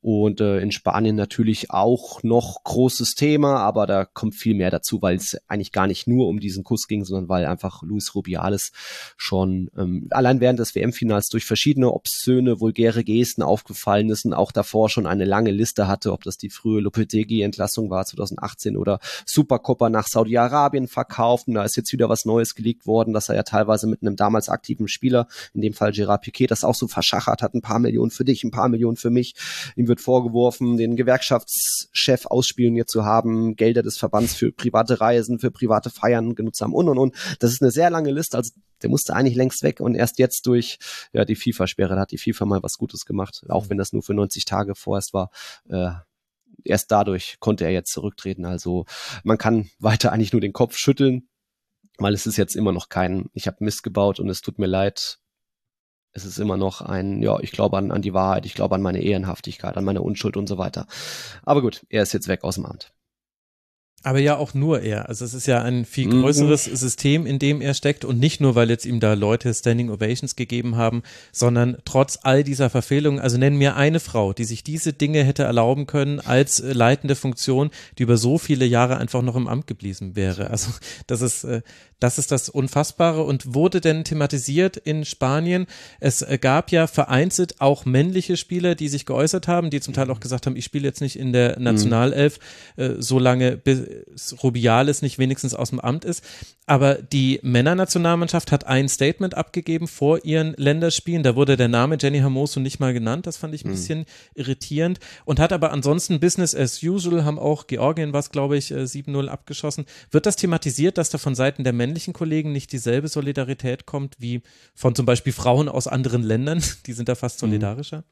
Und äh, in Spanien natürlich auch noch großes Thema, aber da kommt viel mehr dazu, weil es eigentlich gar nicht nur um diesen Kuss ging, sondern weil einfach Luis Rubiales schon ähm, allein während des WM-Finals durch verschiedene obszöne, vulgäre Gesten aufgefallen ist und auch davor schon eine lange Liste hatte, ob das die frühe Lopetegui-Entlassung war 2018 oder Supercopa nach Saudi-Arabien verkauft. Und da ist jetzt wieder was Neues geleakt worden, dass er ja teilweise mit einem damals aktiven Spieler, in dem Fall Gerard Piquet, das auch so verschachert hat, ein paar Millionen für dich, ein paar Millionen für mich. Ihm wird vorgeworfen, den Gewerkschaftschef ausspielen zu haben, Gelder des Verbands für private Reisen, für private Feiern genutzt haben und und und. Das ist eine sehr lange Liste, also der musste eigentlich längst weg und erst jetzt durch ja die FIFA-Sperre hat die FIFA mal was Gutes gemacht, auch wenn das nur für 90 Tage vorerst war. Äh, erst dadurch konnte er jetzt zurücktreten. Also man kann weiter eigentlich nur den Kopf schütteln, weil es ist jetzt immer noch kein, ich habe Mist gebaut und es tut mir leid, es ist immer noch ein, ja, ich glaube an, an die Wahrheit, ich glaube an meine Ehrenhaftigkeit, an meine Unschuld und so weiter. Aber gut, er ist jetzt weg aus dem Amt. Aber ja auch nur er. Also es ist ja ein viel Mhm. größeres System, in dem er steckt und nicht nur, weil jetzt ihm da Leute Standing Ovations gegeben haben, sondern trotz all dieser Verfehlungen, also nennen mir eine Frau, die sich diese Dinge hätte erlauben können als äh, leitende Funktion, die über so viele Jahre einfach noch im Amt geblieben wäre. Also das ist, äh, das ist das Unfassbare und wurde denn thematisiert in Spanien. Es äh, gab ja vereinzelt auch männliche Spieler, die sich geäußert haben, die zum Teil auch gesagt haben, ich spiele jetzt nicht in der Nationalelf, äh, solange bis Rubiales nicht wenigstens aus dem Amt ist. Aber die Männernationalmannschaft hat ein Statement abgegeben vor ihren Länderspielen. Da wurde der Name Jenny Hermoso nicht mal genannt. Das fand ich ein bisschen irritierend. Und hat aber ansonsten Business as usual, haben auch Georgien was, glaube ich, äh, 7-0 abgeschossen. Wird das thematisiert, dass da von Seiten der männlichen Kollegen nicht dieselbe Solidarität kommt wie von zum Beispiel Frauen aus anderen Ländern? Die sind da fast solidarischer. Hm,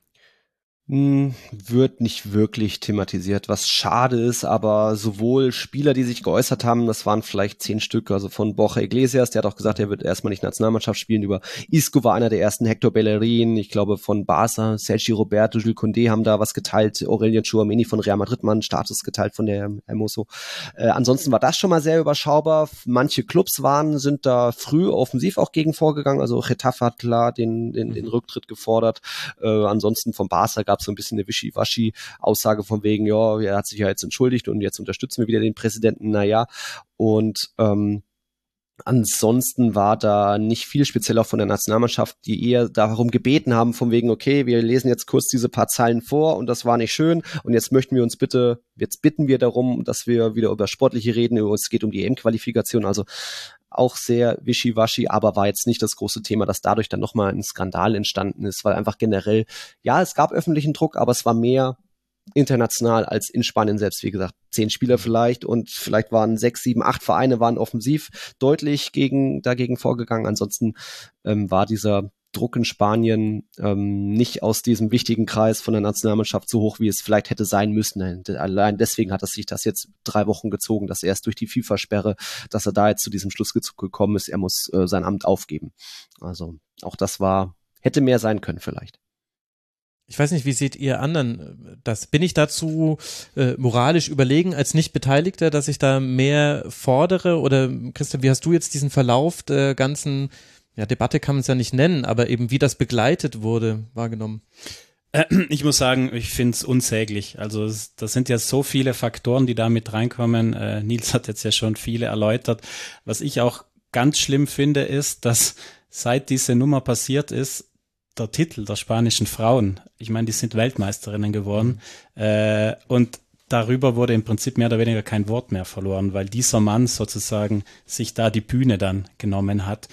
Wird nicht wirklich thematisiert, was schade ist, aber sowohl Spieler, die sich geäußert haben, das waren vielleicht zehn Stück, also von Borja Iglesias, der hat auch gesagt, er wird erstmal nicht Nationalmannschaft spielen, über Isco war einer der ersten, Hector Bellerin, ich glaube von Barca, Sergi Roberto, Jules Condé haben da was geteilt, Aurelien Chouameni von Real Madrid, man Status geteilt von der Hermoso. Äh, ansonsten war das schon mal sehr überschaubar, manche Clubs waren, sind da früh offensiv auch gegen vorgegangen, also Getafe hat klar den, den, den Rücktritt gefordert, äh, ansonsten von Barca gab es so ein bisschen eine Wischiwaschi-Aussage von wegen, ja, er hat sich ja jetzt entschuldigt und jetzt unterstützen wir wieder den Präsidenten, naja. Und ähm, Ansonsten war da nicht viel speziell auch von der Nationalmannschaft, die eher darum gebeten haben, von wegen, okay, wir lesen jetzt kurz diese paar Zeilen vor und das war nicht schön und jetzt möchten wir uns bitte, jetzt bitten wir darum, dass wir wieder über Sportliche reden, es geht um die EM-Qualifikation, also auch sehr wischiwaschi, aber war jetzt nicht das große Thema, dass dadurch dann nochmal ein Skandal entstanden ist, weil einfach generell, ja, es gab öffentlichen Druck, aber es war mehr international als in Spanien selbst. Wie gesagt, zehn Spieler vielleicht und vielleicht waren sechs, sieben, acht Vereine waren offensiv deutlich gegen, dagegen vorgegangen. Ansonsten ähm, war dieser Druck in Spanien ähm, nicht aus diesem wichtigen Kreis von der Nationalmannschaft so hoch, wie es vielleicht hätte sein müssen. Allein deswegen hat es sich das jetzt drei Wochen gezogen, dass erst durch die FIFA-Sperre, dass er da jetzt zu diesem Schluss gekommen ist, er muss äh, sein Amt aufgeben. Also auch das war, hätte mehr sein können vielleicht. Ich weiß nicht, wie seht ihr anderen das? Bin ich dazu äh, moralisch überlegen als Nicht-Beteiligter, dass ich da mehr fordere? Oder Christian, wie hast du jetzt diesen Verlauf der ganzen ja, Debatte kann man es ja nicht nennen, aber eben wie das begleitet wurde, wahrgenommen? Ich muss sagen, ich finde es unsäglich. Also das sind ja so viele Faktoren, die da mit reinkommen. Äh, Nils hat jetzt ja schon viele erläutert. Was ich auch ganz schlimm finde, ist, dass seit diese Nummer passiert ist, der Titel der spanischen Frauen, ich meine, die sind Weltmeisterinnen geworden äh, und darüber wurde im Prinzip mehr oder weniger kein Wort mehr verloren, weil dieser Mann sozusagen sich da die Bühne dann genommen hat.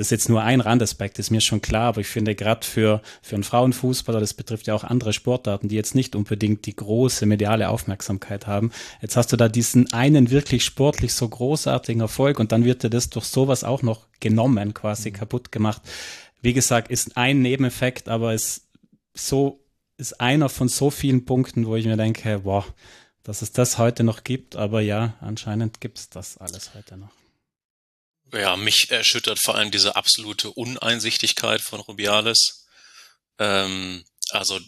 Das ist jetzt nur ein Randaspekt, ist mir schon klar, aber ich finde gerade für, für einen Frauenfußballer, das betrifft ja auch andere Sportarten, die jetzt nicht unbedingt die große mediale Aufmerksamkeit haben. Jetzt hast du da diesen einen wirklich sportlich so großartigen Erfolg und dann wird dir das durch sowas auch noch genommen, quasi mhm. kaputt gemacht. Wie gesagt, ist ein Nebeneffekt, aber ist so, ist einer von so vielen Punkten, wo ich mir denke, boah, dass es das heute noch gibt, aber ja, anscheinend gibt es das alles heute noch. Ja, mich erschüttert vor allem diese absolute Uneinsichtigkeit von Rubiales. Ähm, also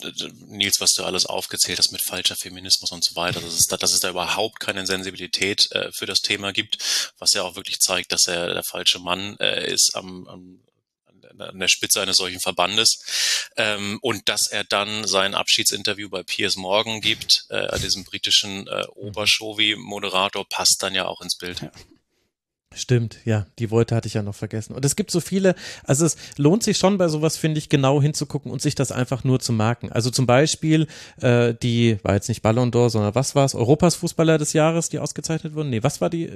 Nils, was du alles aufgezählt hast mit falscher Feminismus und so weiter, dass es da, dass es da überhaupt keine Sensibilität äh, für das Thema gibt, was ja auch wirklich zeigt, dass er der falsche Mann äh, ist am, am an der Spitze eines solchen Verbandes ähm, und dass er dann sein Abschiedsinterview bei Piers Morgan gibt, äh, diesem britischen äh, Obershowi-Moderator, passt dann ja auch ins Bild. Ja. Stimmt, ja, die Worte hatte ich ja noch vergessen. Und es gibt so viele, also es lohnt sich schon bei sowas, finde ich, genau hinzugucken und sich das einfach nur zu merken. Also zum Beispiel äh, die, war jetzt nicht Ballon d'Or, sondern was war es? Europas Fußballer des Jahres, die ausgezeichnet wurden? Nee, was war die?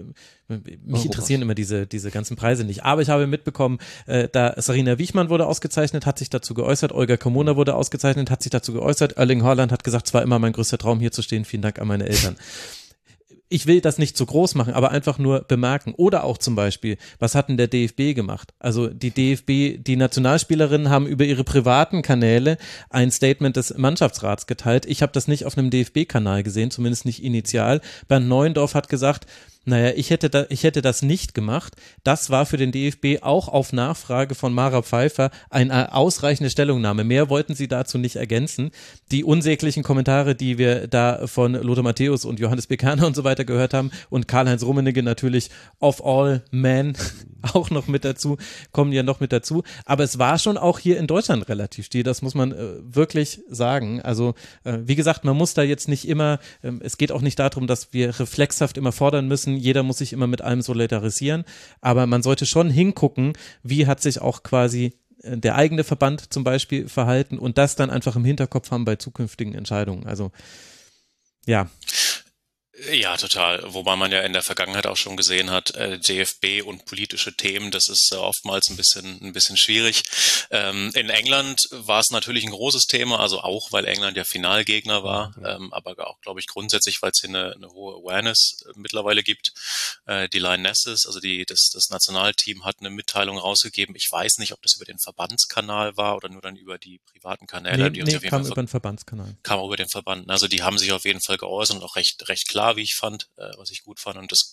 Mich Europas. interessieren immer diese, diese ganzen Preise nicht. Aber ich habe mitbekommen, äh, da Sarina Wiechmann wurde ausgezeichnet, hat sich dazu geäußert, Olga Komona wurde ausgezeichnet, hat sich dazu geäußert, Erling Haaland hat gesagt, es war immer mein größter Traum, hier zu stehen, vielen Dank an meine Eltern ich will das nicht zu groß machen, aber einfach nur bemerken. Oder auch zum Beispiel, was hat denn der DFB gemacht? Also die DFB, die Nationalspielerinnen haben über ihre privaten Kanäle ein Statement des Mannschaftsrats geteilt. Ich habe das nicht auf einem DFB-Kanal gesehen, zumindest nicht initial. Bernd Neuendorf hat gesagt, Naja, ich hätte, da, ich hätte das nicht gemacht. Das war für den DFB auch auf Nachfrage von Mara Pfeiffer eine ausreichende Stellungnahme. Mehr wollten sie dazu nicht ergänzen. Die unsäglichen Kommentare, die wir da von Lothar Matthäus und Johannes Bekerner und so weiter gehört haben und Karl-Heinz Rummenigge natürlich of all men auch noch mit dazu, kommen ja noch mit dazu. Aber es war schon auch hier in Deutschland relativ still, das muss man äh, wirklich sagen. Also, äh, wie gesagt, man muss da jetzt nicht immer, äh, es geht auch nicht darum, dass wir reflexhaft immer fordern müssen, jeder muss sich immer mit allem solidarisieren, aber man sollte schon hingucken, wie hat sich auch quasi äh, der eigene Verband zum Beispiel verhalten und das dann einfach im Hinterkopf haben bei zukünftigen Entscheidungen. Also, ja. Ja, total. Wobei man ja in der Vergangenheit auch schon gesehen hat, äh, DFB und politische Themen, das ist äh, oftmals ein bisschen, ein bisschen schwierig. Ähm, in England war es natürlich ein großes Thema, also auch, weil England ja Finalgegner war, ähm, aber auch, glaube ich, grundsätzlich, weil es hier eine, eine hohe Awareness äh, mittlerweile gibt. Äh, die Lionesses, also die, das, das Nationalteam hat eine Mitteilung rausgegeben. Ich weiß nicht, ob das über den Verbandskanal war oder nur dann über die privaten Kanäle. Nee, die nee, kam über den Verbandskanal. Kam über den Verband. Also die haben sich auf jeden Fall geäußert und auch recht, recht klar klar, wie ich fand, äh, was ich gut fand. Und das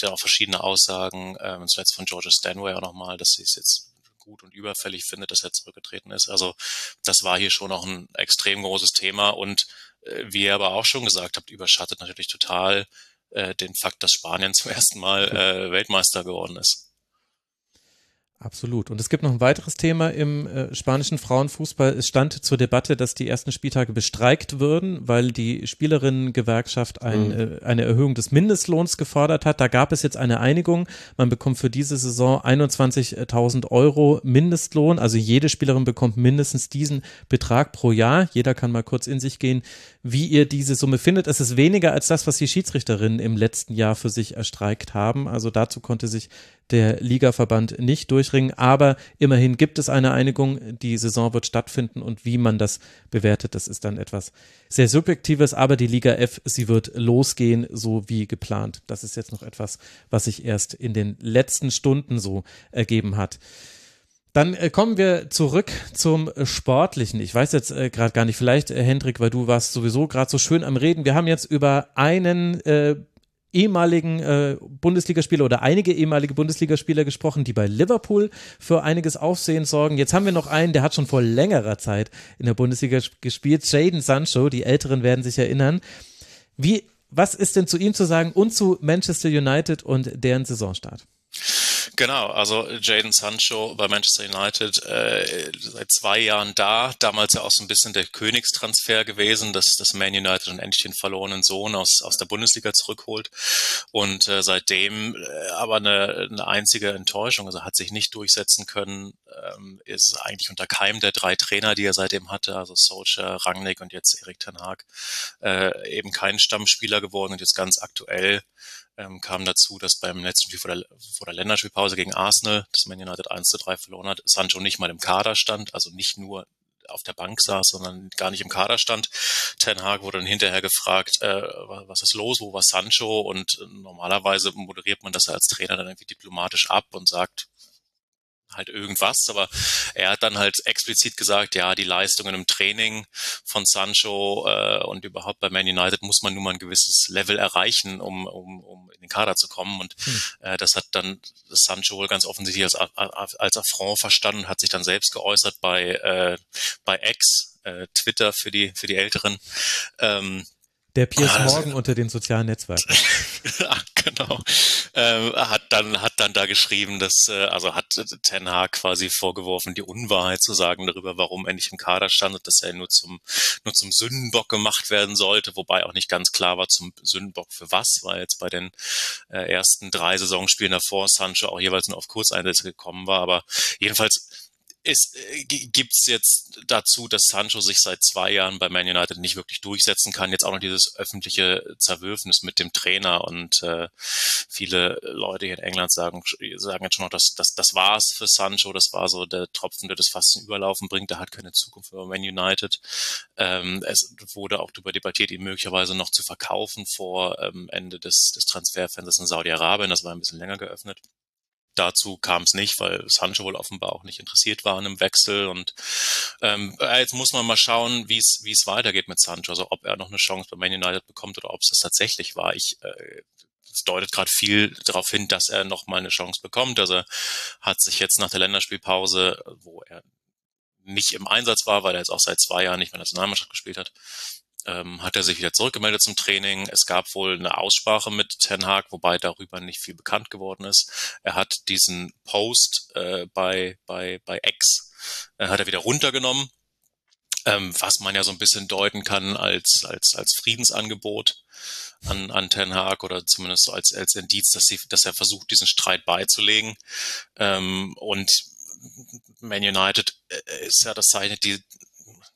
ja auch verschiedene Aussagen, ähm, zuletzt von Georgia Stanway auch nochmal, dass sie es jetzt gut und überfällig findet, dass er zurückgetreten ist. Also das war hier schon noch ein extrem großes Thema und äh, wie ihr aber auch schon gesagt habt, überschattet natürlich total äh, den Fakt, dass Spanien zum ersten Mal äh, Weltmeister geworden ist. Absolut. Und es gibt noch ein weiteres Thema im äh, spanischen Frauenfußball. Es stand zur Debatte, dass die ersten Spieltage bestreikt würden, weil die Spielerinnengewerkschaft ein, mhm. äh, eine Erhöhung des Mindestlohns gefordert hat. Da gab es jetzt eine Einigung. Man bekommt für diese Saison 21.000 Euro Mindestlohn. Also jede Spielerin bekommt mindestens diesen Betrag pro Jahr. Jeder kann mal kurz in sich gehen, wie ihr diese Summe findet. Es ist weniger als das, was die Schiedsrichterinnen im letzten Jahr für sich erstreikt haben. Also dazu konnte sich der Ligaverband nicht durchringen. Aber immerhin gibt es eine Einigung. Die Saison wird stattfinden und wie man das bewertet, das ist dann etwas sehr Subjektives. Aber die Liga F, sie wird losgehen, so wie geplant. Das ist jetzt noch etwas, was sich erst in den letzten Stunden so ergeben hat. Dann äh, kommen wir zurück zum Sportlichen. Ich weiß jetzt äh, gerade gar nicht, vielleicht, äh, Hendrik, weil du warst sowieso gerade so schön am Reden. Wir haben jetzt über einen äh, ehemaligen äh, Bundesligaspieler oder einige ehemalige Bundesligaspieler gesprochen, die bei Liverpool für einiges Aufsehen sorgen. Jetzt haben wir noch einen, der hat schon vor längerer Zeit in der Bundesliga gespielt, Jaden Sancho. Die Älteren werden sich erinnern. Wie, was ist denn zu ihm zu sagen und zu Manchester United und deren Saisonstart? Genau, also Jaden Sancho bei Manchester United äh, seit zwei Jahren da, damals ja auch so ein bisschen der Königstransfer gewesen, dass das Man United und endlich den verlorenen Sohn aus, aus der Bundesliga zurückholt. Und äh, seitdem äh, aber eine, eine einzige Enttäuschung, also hat sich nicht durchsetzen können, ähm, ist eigentlich unter keinem der drei Trainer, die er seitdem hatte, also Solskjaer, Rangnick und jetzt Erik Ten Haag, äh, eben kein Stammspieler geworden und jetzt ganz aktuell ähm, kam dazu, dass beim letzten Spiel vor der, vor der Länderspielpause gegen Arsenal, das Man United 1 zu 3 verloren hat, Sancho nicht mal im Kader stand, also nicht nur auf der Bank saß, sondern gar nicht im Kader stand. Ten Hag wurde dann hinterher gefragt, äh, was ist los, wo war Sancho? Und äh, normalerweise moderiert man das als Trainer dann irgendwie diplomatisch ab und sagt, halt irgendwas, aber er hat dann halt explizit gesagt, ja, die Leistungen im Training von Sancho äh, und überhaupt bei Man United muss man nun mal ein gewisses Level erreichen, um, um, um in den Kader zu kommen und hm. äh, das hat dann Sancho wohl ganz offensichtlich als, als Affront verstanden hat sich dann selbst geäußert bei, äh, bei X, äh, Twitter für die, für die Älteren, ähm, der Piers ah, Morgan unter den sozialen Netzwerken. Ach, genau. Ähm, hat dann hat dann da geschrieben, dass äh, also hat Ten Hag quasi vorgeworfen, die Unwahrheit zu sagen darüber, warum er nicht im Kader stand und dass er nur zum nur zum Sündenbock gemacht werden sollte, wobei auch nicht ganz klar war zum Sündenbock für was, weil jetzt bei den äh, ersten drei Saisonspielen davor Sancho auch jeweils nur auf Kurzeinsätze gekommen war, aber jedenfalls es äh, gibt's jetzt dazu, dass Sancho sich seit zwei Jahren bei Man United nicht wirklich durchsetzen kann. Jetzt auch noch dieses öffentliche Zerwürfnis mit dem Trainer und äh, viele Leute hier in England sagen, sagen jetzt schon noch, dass das, das war's für Sancho. Das war so der Tropfen, der das fast zum Überlaufen bringt. Er hat keine Zukunft für Man United. Ähm, es wurde auch darüber debattiert, ihn möglicherweise noch zu verkaufen vor ähm, Ende des, des Transferfensters in Saudi-Arabien. Das war ein bisschen länger geöffnet dazu kam es nicht, weil Sancho wohl offenbar auch nicht interessiert war an einem Wechsel. Und ähm, äh, jetzt muss man mal schauen, wie es weitergeht mit Sancho, also ob er noch eine Chance bei Man United bekommt oder ob es das tatsächlich war. Ich äh, es deutet gerade viel darauf hin, dass er noch mal eine Chance bekommt. Also hat sich jetzt nach der Länderspielpause, wo er nicht im Einsatz war, weil er jetzt auch seit zwei Jahren nicht mehr Nationalmannschaft gespielt hat, ähm, hat er sich wieder zurückgemeldet zum Training. Es gab wohl eine Aussprache mit Ten Hag, wobei darüber nicht viel bekannt geworden ist. Er hat diesen Post äh, bei, bei, bei X, äh, hat er wieder runtergenommen, ähm, was man ja so ein bisschen deuten kann als, als, als Friedensangebot an, an Ten Hag oder zumindest als, als Indiz, dass, sie, dass er versucht, diesen Streit beizulegen. Ähm, und Man United äh, ist ja das zeichnet die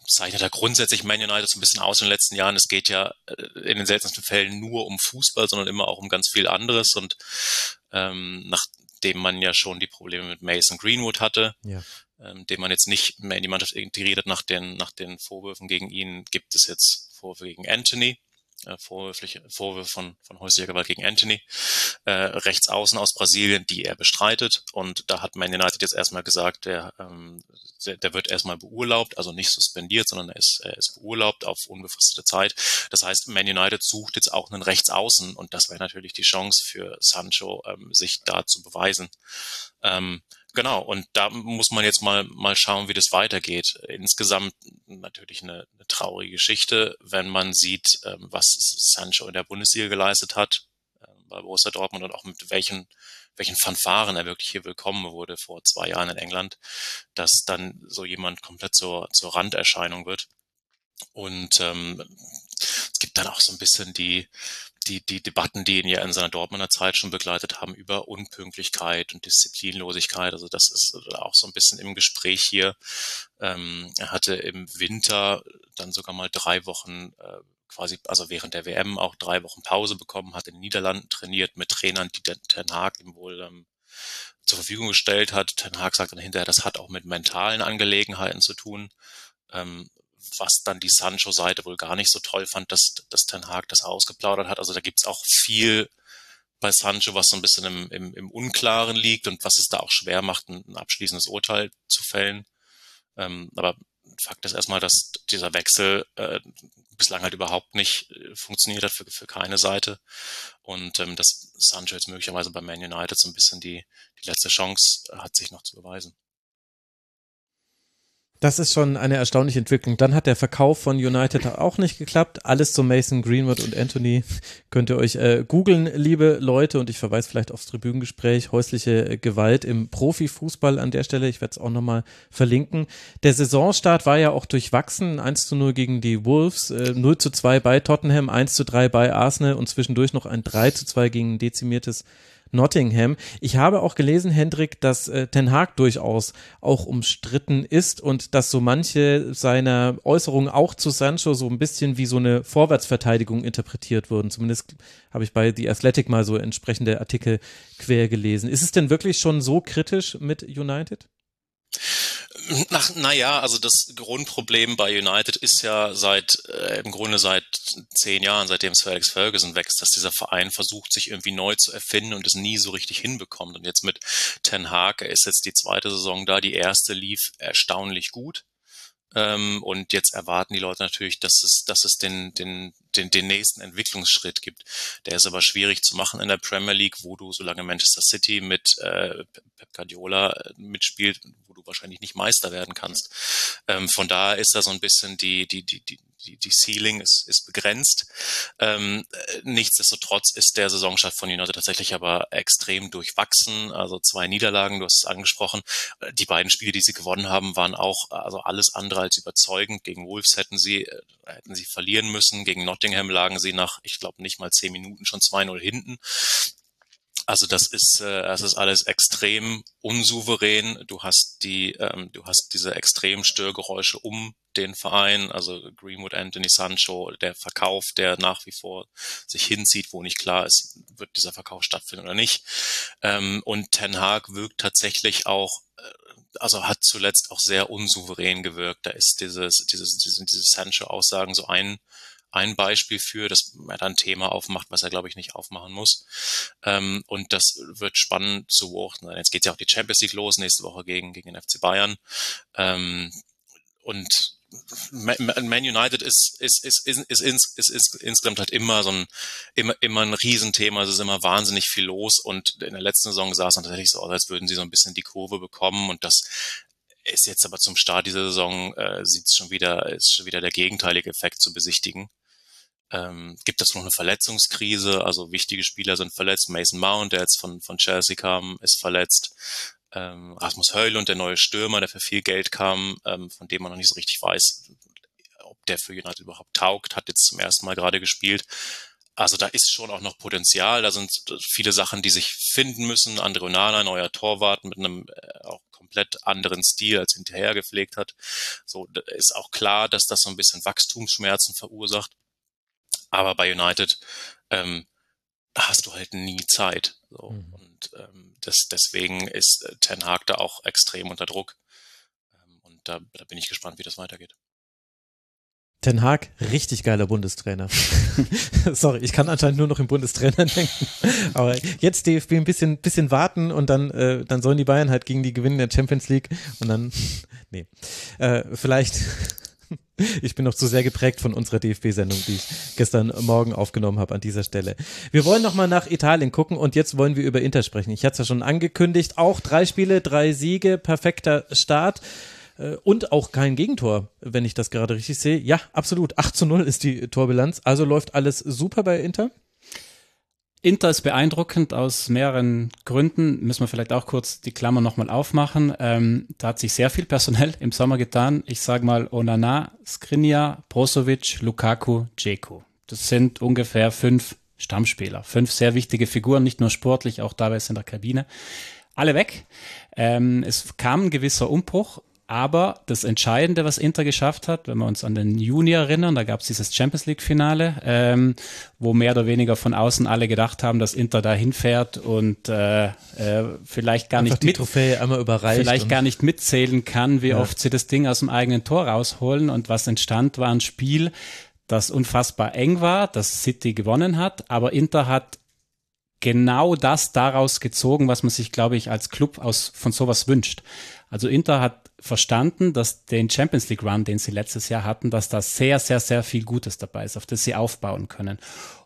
zeichnet ja grundsätzlich Man United so ein bisschen aus in den letzten Jahren. Es geht ja äh, in den seltensten Fällen nur um Fußball, sondern immer auch um ganz viel anderes. Und ähm, nachdem man ja schon die Probleme mit Mason Greenwood hatte, ja. ähm, den man jetzt nicht mehr in die Mannschaft integriert hat nach den, nach den Vorwürfen gegen ihn, gibt es jetzt Vorwürfe gegen Anthony äh, Vorwürfe, Vorwürfe von, von häuslicher Gewalt gegen Anthony, äh, rechts außen aus Brasilien, die er bestreitet. Und da hat Man United jetzt erstmal gesagt, der, ähm, der, der wird erstmal beurlaubt, also nicht suspendiert, sondern er ist, er ist beurlaubt auf unbefristete Zeit. Das heißt, Man United sucht jetzt auch einen Rechtsaußen und das wäre natürlich die Chance für Sancho, ähm, sich da zu beweisen. Ähm, Genau, und da muss man jetzt mal, mal schauen, wie das weitergeht. Insgesamt natürlich eine, eine traurige Geschichte, wenn man sieht, ähm, was Sancho in der Bundesliga geleistet hat, äh, bei Borussia Dortmund und auch mit welchen, welchen Fanfaren er wirklich hier willkommen wurde vor zwei Jahren in England, dass dann so jemand komplett zur, zur Randerscheinung wird. Und ähm, dann auch so ein bisschen die, die, die Debatten, die ihn ja in seiner Dortmunder Zeit schon begleitet haben, über Unpünktlichkeit und Disziplinlosigkeit. Also das ist auch so ein bisschen im Gespräch hier. Ähm, er hatte im Winter dann sogar mal drei Wochen äh, quasi, also während der WM auch drei Wochen Pause bekommen, hat in den Niederlanden trainiert mit Trainern, die Ten Hag ihm wohl ähm, zur Verfügung gestellt hat. Ten Hag sagt dann hinterher, das hat auch mit mentalen Angelegenheiten zu tun. Ähm, was dann die Sancho-Seite wohl gar nicht so toll fand, dass, dass Ten Hag das ausgeplaudert hat. Also da gibt's auch viel bei Sancho, was so ein bisschen im, im, im Unklaren liegt und was es da auch schwer macht, ein, ein abschließendes Urteil zu fällen. Ähm, aber Fakt ist erstmal, dass dieser Wechsel äh, bislang halt überhaupt nicht äh, funktioniert hat für, für keine Seite. Und ähm, dass Sancho jetzt möglicherweise bei Man United so ein bisschen die, die letzte Chance hat, sich noch zu beweisen. Das ist schon eine erstaunliche Entwicklung. Dann hat der Verkauf von United auch nicht geklappt. Alles zu Mason Greenwood und Anthony könnt ihr euch äh, googeln, liebe Leute. Und ich verweise vielleicht aufs Tribünengespräch häusliche äh, Gewalt im Profifußball an der Stelle. Ich werde es auch nochmal verlinken. Der Saisonstart war ja auch durchwachsen. 1 zu 0 gegen die Wolves, äh, 0 zu 2 bei Tottenham, 1 zu 3 bei Arsenal und zwischendurch noch ein 3 zu 2 gegen ein dezimiertes Nottingham. Ich habe auch gelesen, Hendrik, dass äh, Ten Hag durchaus auch umstritten ist und dass so manche seiner Äußerungen auch zu Sancho so ein bisschen wie so eine Vorwärtsverteidigung interpretiert wurden. Zumindest habe ich bei The Athletic mal so entsprechende Artikel quer gelesen. Ist es denn wirklich schon so kritisch mit United? Ach, naja, also das Grundproblem bei United ist ja seit, äh, im Grunde seit zehn Jahren, seitdem es Alex Ferguson wächst, dass dieser Verein versucht, sich irgendwie neu zu erfinden und es nie so richtig hinbekommt. Und jetzt mit Ten Hag, ist jetzt die zweite Saison da, die erste lief erstaunlich gut. Ähm, und jetzt erwarten die Leute natürlich, dass es, dass es den, den, den, den nächsten Entwicklungsschritt gibt. Der ist aber schwierig zu machen in der Premier League, wo du, solange Manchester City mit äh, Pep Guardiola äh, mitspielt, wo du wahrscheinlich nicht Meister werden kannst. Ähm, von daher ist da so ein bisschen die, die, die, die, die, die Ceiling ist, ist begrenzt. Ähm, nichtsdestotrotz ist der Saisonstart von United tatsächlich aber extrem durchwachsen. Also zwei Niederlagen, du hast es angesprochen. Die beiden Spiele, die sie gewonnen haben, waren auch also alles andere als überzeugend. Gegen Wolves hätten sie, äh, hätten sie verlieren müssen. Gegen Nottingham lagen sie nach, ich glaube, nicht mal zehn Minuten schon 2-0 hinten. Also das ist, äh, das ist alles extrem unsouverän. Du hast die, ähm, du hast diese extremen Störgeräusche um den Verein, also Greenwood, Anthony Sancho, der Verkauf, der nach wie vor sich hinzieht, wo nicht klar ist, wird dieser Verkauf stattfinden oder nicht. Ähm, und Ten Hag wirkt tatsächlich auch äh, also hat zuletzt auch sehr unsouverän gewirkt. Da ist dieses, dieses, diese, diese Sancho-Aussagen so ein ein Beispiel für, dass er dann ein Thema aufmacht, was er, glaube ich, nicht aufmachen muss. Ähm, und das wird spannend zu beobachten. Jetzt geht ja auch die Champions League los, nächste Woche gegen, gegen den FC Bayern. Ähm, und Man United ist, ist, ist, ist, ist, ist, ist, ist insgesamt halt immer so ein, immer, immer ein Riesenthema. Es ist immer wahnsinnig viel los und in der letzten Saison sah es dann tatsächlich so aus, als würden sie so ein bisschen die Kurve bekommen und das ist jetzt aber zum Start dieser Saison, äh, sieht es schon wieder, ist schon wieder der gegenteilige Effekt zu besichtigen. Ähm, gibt es noch eine Verletzungskrise? Also wichtige Spieler sind verletzt. Mason Mount, der jetzt von, von Chelsea kam, ist verletzt ähm, Rasmus Höjlund, der neue Stürmer, der für viel Geld kam, ähm, von dem man noch nicht so richtig weiß, ob der für United überhaupt taugt, hat jetzt zum ersten Mal gerade gespielt. Also da ist schon auch noch Potenzial. Da sind viele Sachen, die sich finden müssen. Andre Onana, neuer Torwart mit einem äh, auch komplett anderen Stil als hinterher gepflegt hat. So ist auch klar, dass das so ein bisschen Wachstumsschmerzen verursacht. Aber bei United ähm, hast du halt nie Zeit. So. Mhm. Und ähm, das, deswegen ist äh, Ten Hag da auch extrem unter Druck. Ähm, und da, da bin ich gespannt, wie das weitergeht. Ten Hag, richtig geiler Bundestrainer. Sorry, ich kann anscheinend nur noch im Bundestrainer denken. Aber jetzt DFB ein bisschen, bisschen warten und dann, äh, dann sollen die Bayern halt gegen die gewinnen der Champions League und dann, nee, äh, vielleicht ich bin noch zu sehr geprägt von unserer DFB-Sendung, die ich gestern Morgen aufgenommen habe an dieser Stelle. Wir wollen nochmal nach Italien gucken und jetzt wollen wir über Inter sprechen. Ich hatte es ja schon angekündigt, auch drei Spiele, drei Siege, perfekter Start äh, und auch kein Gegentor, wenn ich das gerade richtig sehe. Ja, absolut. 8 zu 0 ist die Torbilanz. Also läuft alles super bei Inter? Inter ist beeindruckend aus mehreren Gründen. Müssen wir vielleicht auch kurz die Klammer nochmal aufmachen. Ähm, da hat sich sehr viel personell im Sommer getan. Ich sage mal Onana, Skriniar, Brozovic, Lukaku, Dzeko. Das sind ungefähr fünf Stammspieler. Fünf sehr wichtige Figuren, nicht nur sportlich, auch teilweise in der Kabine. Alle weg. Ähm, es kam ein gewisser Umbruch aber das Entscheidende, was Inter geschafft hat, wenn wir uns an den Juni erinnern, da gab es dieses Champions League-Finale, ähm, wo mehr oder weniger von außen alle gedacht haben, dass Inter da hinfährt und äh, äh, vielleicht gar Einfach nicht mit, Trophäe einmal überreicht vielleicht gar nicht mitzählen kann, wie ja. oft sie das Ding aus dem eigenen Tor rausholen. Und was entstand, war ein Spiel, das unfassbar eng war, das City gewonnen hat, aber Inter hat genau das daraus gezogen, was man sich, glaube ich, als Club aus von sowas wünscht. Also Inter hat verstanden, dass den Champions League Run, den sie letztes Jahr hatten, dass da sehr, sehr, sehr viel Gutes dabei ist, auf das sie aufbauen können.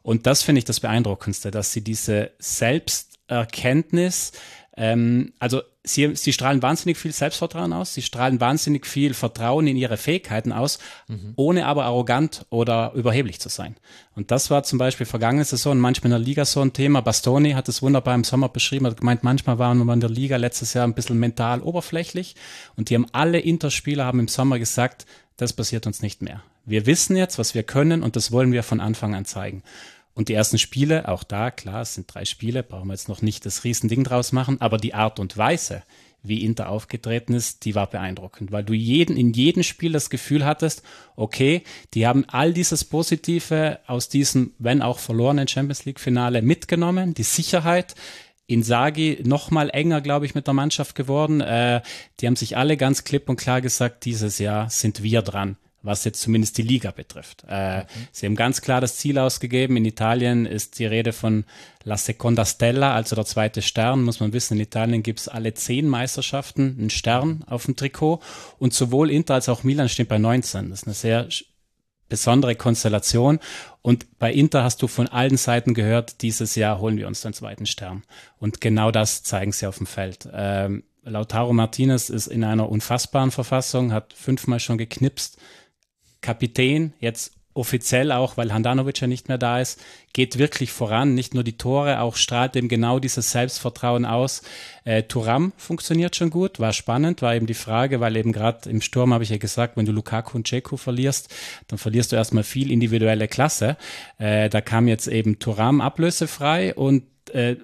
Und das finde ich das Beeindruckendste, dass sie diese Selbsterkenntnis, ähm, also sie, sie strahlen wahnsinnig viel Selbstvertrauen aus, sie strahlen wahnsinnig viel Vertrauen in ihre Fähigkeiten aus, mhm. ohne aber arrogant oder überheblich zu sein. Und das war zum Beispiel vergangene Saison manchmal in der Liga so ein Thema. Bastoni hat es wunderbar im Sommer beschrieben, hat gemeint, manchmal waren wir in der Liga letztes Jahr ein bisschen mental oberflächlich und die haben alle Interspieler haben im Sommer gesagt, das passiert uns nicht mehr. Wir wissen jetzt, was wir können und das wollen wir von Anfang an zeigen. Und die ersten Spiele, auch da, klar, es sind drei Spiele, brauchen wir jetzt noch nicht das Riesending draus machen, aber die Art und Weise, wie Inter aufgetreten ist, die war beeindruckend, weil du jeden, in jedem Spiel das Gefühl hattest, okay, die haben all dieses Positive aus diesem, wenn auch verlorenen Champions League Finale mitgenommen, die Sicherheit, Insagi noch mal enger, glaube ich, mit der Mannschaft geworden. Äh, die haben sich alle ganz klipp und klar gesagt, dieses Jahr sind wir dran was jetzt zumindest die Liga betrifft. Äh, mhm. Sie haben ganz klar das Ziel ausgegeben. In Italien ist die Rede von La Seconda Stella, also der zweite Stern. Muss man wissen, in Italien gibt es alle zehn Meisterschaften einen Stern auf dem Trikot. Und sowohl Inter als auch Milan steht bei 19. Das ist eine sehr besondere Konstellation. Und bei Inter hast du von allen Seiten gehört, dieses Jahr holen wir uns den zweiten Stern. Und genau das zeigen sie auf dem Feld. Ähm, Lautaro Martinez ist in einer unfassbaren Verfassung, hat fünfmal schon geknipst Kapitän, jetzt offiziell auch, weil Handanovic ja nicht mehr da ist, geht wirklich voran. Nicht nur die Tore, auch strahlt eben genau dieses Selbstvertrauen aus. Äh, Turam funktioniert schon gut, war spannend, war eben die Frage, weil eben gerade im Sturm habe ich ja gesagt, wenn du Lukaku und Ceku verlierst, dann verlierst du erstmal viel individuelle Klasse. Äh, da kam jetzt eben Turam ablösefrei und äh,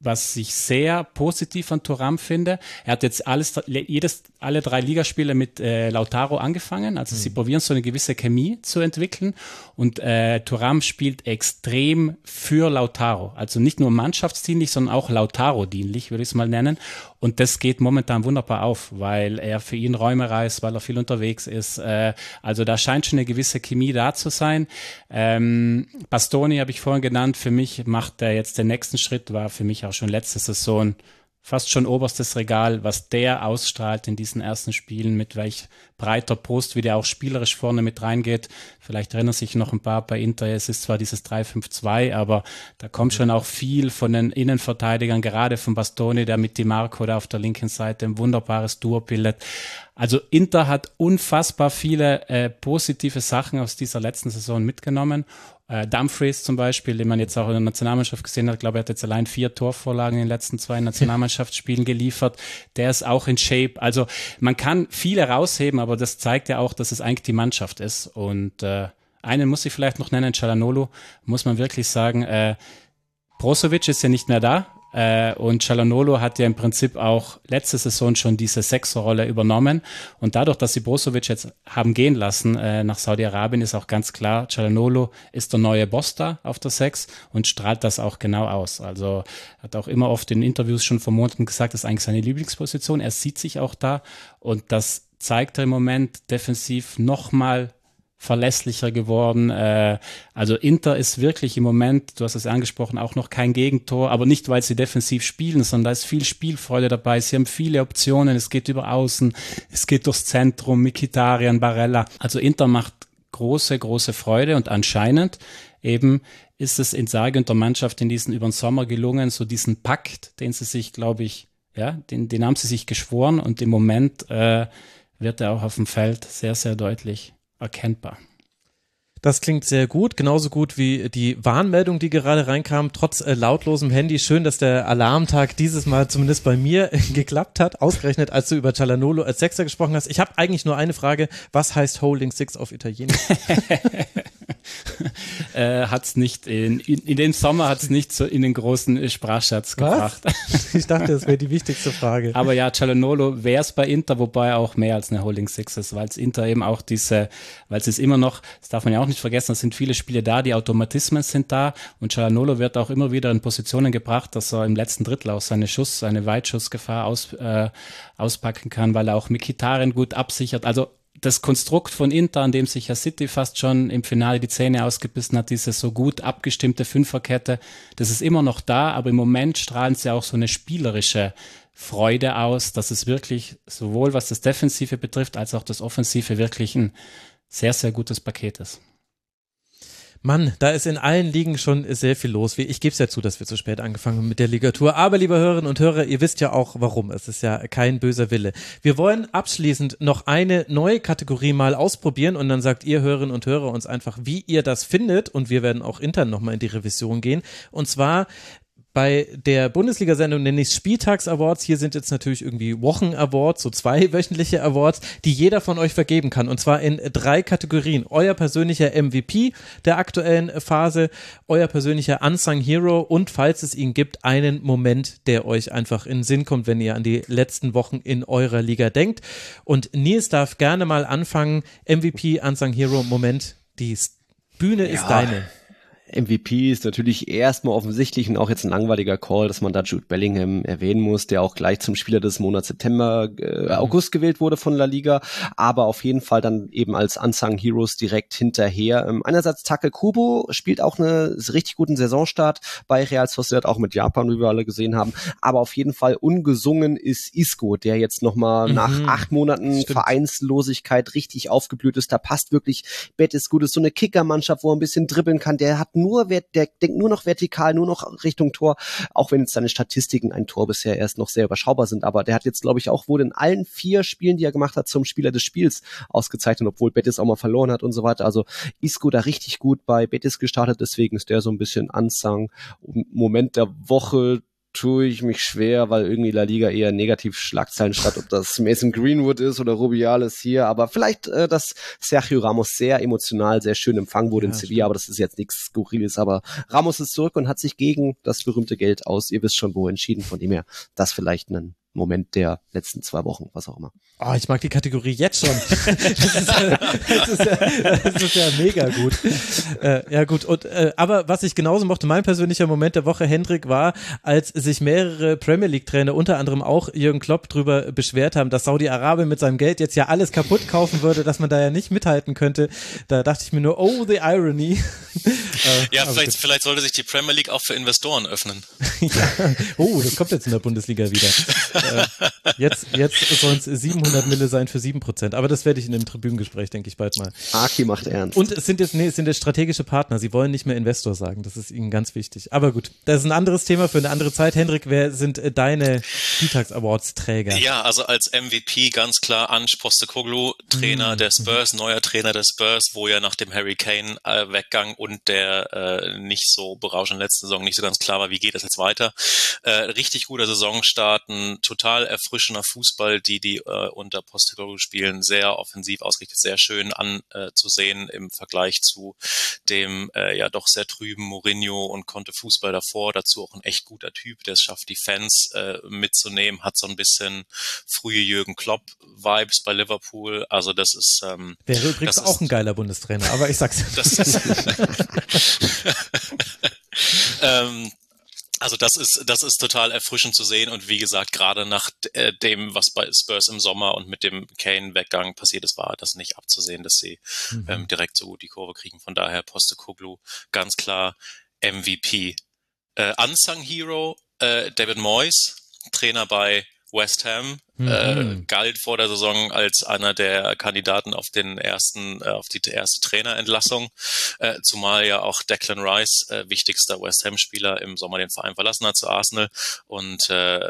was ich sehr positiv an Turam finde. Er hat jetzt alles, jedes, alle drei Ligaspiele mit äh, Lautaro angefangen. Also mhm. sie probieren so eine gewisse Chemie zu entwickeln. Und äh, Turam spielt extrem für Lautaro. Also nicht nur mannschaftsdienlich, sondern auch Lautaro-dienlich, würde ich es mal nennen. Und das geht momentan wunderbar auf, weil er für ihn Räume reißt, weil er viel unterwegs ist. Äh, also da scheint schon eine gewisse Chemie da zu sein. Ähm, Bastoni habe ich vorhin genannt. Für mich macht er jetzt den nächsten Schritt, war für mich auch schon letzte Saison fast schon oberstes Regal, was der ausstrahlt in diesen ersten Spielen, mit welch breiter Brust, wie der auch spielerisch vorne mit reingeht. Vielleicht erinnern sich noch ein paar bei Inter. Es ist zwar dieses 3-5-2, aber da kommt schon auch viel von den Innenverteidigern, gerade von Bastoni, der mit Di Marco da auf der linken Seite ein wunderbares Duo bildet. Also Inter hat unfassbar viele äh, positive Sachen aus dieser letzten Saison mitgenommen. Äh, Dumfries zum Beispiel, den man jetzt auch in der Nationalmannschaft gesehen hat, glaube, er hat jetzt allein vier Torvorlagen in den letzten zwei Nationalmannschaftsspielen geliefert. Der ist auch in Shape. Also man kann viele rausheben, aber das zeigt ja auch, dass es eigentlich die Mannschaft ist. Und äh, einen muss ich vielleicht noch nennen, Chalanolo, muss man wirklich sagen, äh, Brozovic ist ja nicht mehr da. Äh, und Cialanolo hat ja im Prinzip auch letzte Saison schon diese Sechserrolle übernommen. Und dadurch, dass sie Brozovic jetzt haben gehen lassen äh, nach Saudi-Arabien, ist auch ganz klar, Cialanolo ist der neue Boss da auf der Sechs und strahlt das auch genau aus. Also hat auch immer oft in Interviews schon vor Monaten gesagt, das ist eigentlich seine Lieblingsposition. Er sieht sich auch da und das zeigt er im Moment defensiv nochmal verlässlicher geworden. Äh, also Inter ist wirklich im Moment, du hast es angesprochen, auch noch kein Gegentor, aber nicht, weil sie defensiv spielen, sondern da ist viel Spielfreude dabei. Sie haben viele Optionen, es geht über Außen, es geht durchs Zentrum, Mikitarian, Barella. Also Inter macht große, große Freude und anscheinend eben ist es in Sage und der Mannschaft in diesen über den Sommer gelungen, so diesen Pakt, den sie sich, glaube ich, ja, den, den haben sie sich geschworen und im Moment äh, wird er auch auf dem Feld sehr, sehr deutlich erkennbar. Das klingt sehr gut, genauso gut wie die Warnmeldung, die gerade reinkam, trotz äh, lautlosem Handy. Schön, dass der Alarmtag dieses Mal zumindest bei mir geklappt hat, ausgerechnet als du über Cialanolo als Sechser gesprochen hast. Ich habe eigentlich nur eine Frage, was heißt Holding Six auf Italienisch? äh, hat's nicht in, in, in dem Sommer hat es nicht so in den großen Sprachschatz gebracht. Was? Ich dachte, das wäre die wichtigste Frage. Aber ja, Cialanolo wäre es bei Inter, wobei auch mehr als eine Holding Six ist, weil es Inter eben auch diese, weil es ist immer noch, das darf man ja auch nicht vergessen, es sind viele Spiele da, die Automatismen sind da und Cialanolo wird auch immer wieder in Positionen gebracht, dass er im letzten Drittel auch seine Schuss, seine Weitschussgefahr aus, äh, auspacken kann, weil er auch Mikitaren gut absichert. Also das Konstrukt von Inter, an dem sich ja City fast schon im Finale die Zähne ausgebissen hat, diese so gut abgestimmte Fünferkette, das ist immer noch da, aber im Moment strahlen sie auch so eine spielerische Freude aus, dass es wirklich sowohl was das Defensive betrifft, als auch das Offensive wirklich ein sehr, sehr gutes Paket ist. Mann, da ist in allen Ligen schon sehr viel los. Ich gebe es ja zu, dass wir zu spät angefangen haben mit der Ligatur. Aber, liebe Hörerinnen und Hörer, ihr wisst ja auch, warum. Es ist ja kein böser Wille. Wir wollen abschließend noch eine neue Kategorie mal ausprobieren und dann sagt ihr Hörerinnen und Hörer uns einfach, wie ihr das findet und wir werden auch intern nochmal in die Revision gehen. Und zwar bei der Bundesliga-Sendung nenne ich es Spieltags-Awards. Hier sind jetzt natürlich irgendwie Wochen-Awards, so zwei wöchentliche Awards, die jeder von euch vergeben kann. Und zwar in drei Kategorien. Euer persönlicher MVP der aktuellen Phase, euer persönlicher Unsung Hero und, falls es ihn gibt, einen Moment, der euch einfach in den Sinn kommt, wenn ihr an die letzten Wochen in eurer Liga denkt. Und Nils darf gerne mal anfangen. MVP, Unsung Hero, Moment. Die Bühne ja. ist deine. MVP ist natürlich erstmal offensichtlich und auch jetzt ein langweiliger Call, dass man da Jude Bellingham erwähnen muss, der auch gleich zum Spieler des Monats September, äh, mhm. August gewählt wurde von La Liga, aber auf jeden Fall dann eben als Unsung Heroes direkt hinterher. Ähm, einerseits Take Kubo spielt auch eine richtig guten Saisonstart bei Real Sociedad, auch mit Japan, wie wir alle gesehen haben, aber auf jeden Fall ungesungen ist Isco, der jetzt nochmal mhm. nach acht Monaten Stimmt. Vereinslosigkeit richtig aufgeblüht ist. Da passt wirklich Betis gut, ist so eine Kickermannschaft, wo er ein bisschen dribbeln kann, der hat nur, der denkt nur noch vertikal, nur noch Richtung Tor, auch wenn jetzt seine Statistiken ein Tor bisher erst noch sehr überschaubar sind. Aber der hat jetzt, glaube ich, auch wohl in allen vier Spielen, die er gemacht hat, zum Spieler des Spiels ausgezeichnet, obwohl Betis auch mal verloren hat und so weiter. Also Isco da richtig gut bei Betis gestartet, deswegen ist der so ein bisschen Ansang. Moment der Woche tue ich mich schwer, weil irgendwie La Liga eher negativ Schlagzeilen statt, ob das Mason Greenwood ist oder Rubiales hier, aber vielleicht, äh, dass Sergio Ramos sehr emotional, sehr schön empfangen wurde ja, in Sevilla, aber das ist jetzt nichts Skurriles, aber Ramos ist zurück und hat sich gegen das berühmte Geld aus, ihr wisst schon wo, entschieden, von dem her das vielleicht ein Moment der letzten zwei Wochen, was auch immer. Oh, ich mag die Kategorie jetzt schon. Das ist, ja, das ist, ja, das ist ja mega gut. Äh, ja gut, und, äh, aber was ich genauso mochte, mein persönlicher Moment der Woche, Hendrik, war, als sich mehrere Premier League-Trainer, unter anderem auch Jürgen Klopp, drüber beschwert haben, dass Saudi-Arabien mit seinem Geld jetzt ja alles kaputt kaufen würde, dass man da ja nicht mithalten könnte. Da dachte ich mir nur, oh, the irony. äh, ja, vielleicht, vielleicht sollte sich die Premier League auch für Investoren öffnen. ja. Oh, das kommt jetzt in der Bundesliga wieder. Äh, jetzt jetzt sollen es 700 Mille sein für 7%. Aber das werde ich in einem Tribünengespräch, denke ich, bald mal. Aki macht ernst. Und es sind jetzt, nee, es sind jetzt strategische Partner. Sie wollen nicht mehr Investor sagen. Das ist ihnen ganz wichtig. Aber gut, das ist ein anderes Thema für eine andere Zeit. Hendrik, wer sind äh, deine Spieltags Awards Träger? Ja, also als MVP ganz klar Ange Postecoglou, Trainer Mhm. der Spurs, neuer Trainer der Spurs, wo ja nach dem Harry Kane äh, Weggang und der äh, nicht so berauschenden letzten Saison nicht so ganz klar war, wie geht das jetzt weiter. Äh, richtig guter Saisonstart, ein total erfrischender Fußball, die die äh, unter Postecoglou spielen, sehr offensiv ausgerichtet, sehr schön anzusehen im Vergleich zu dem äh, ja doch sehr trüben Mourinho und konnte Fußball davor, dazu auch ein echt guter Typ, der es schafft, die Fans äh, mitzunehmen, hat so ein bisschen frühe Jürgen Klopp Vibes bei Liverpool, also das ist ähm, Wäre übrigens auch ist- ein geiler Bundestrainer, aber ich sag's. das ist, ähm, also das ist, das ist total erfrischend zu sehen und wie gesagt, gerade nach äh, dem, was bei Spurs im Sommer und mit dem Kane-Weggang passiert ist, war das nicht abzusehen, dass sie Mhm. ähm, direkt so gut die Kurve kriegen. Von daher Postecoglou ganz klar MVP. Äh, Unsung Hero äh, David Moyes, Trainer bei West Ham, äh, Mhm. galt vor der Saison als einer der Kandidaten auf den ersten, äh, auf die erste Trainerentlassung, äh, zumal ja auch Declan Rice, äh, wichtigster West Ham-Spieler, im Sommer den Verein verlassen hat zu Arsenal und äh,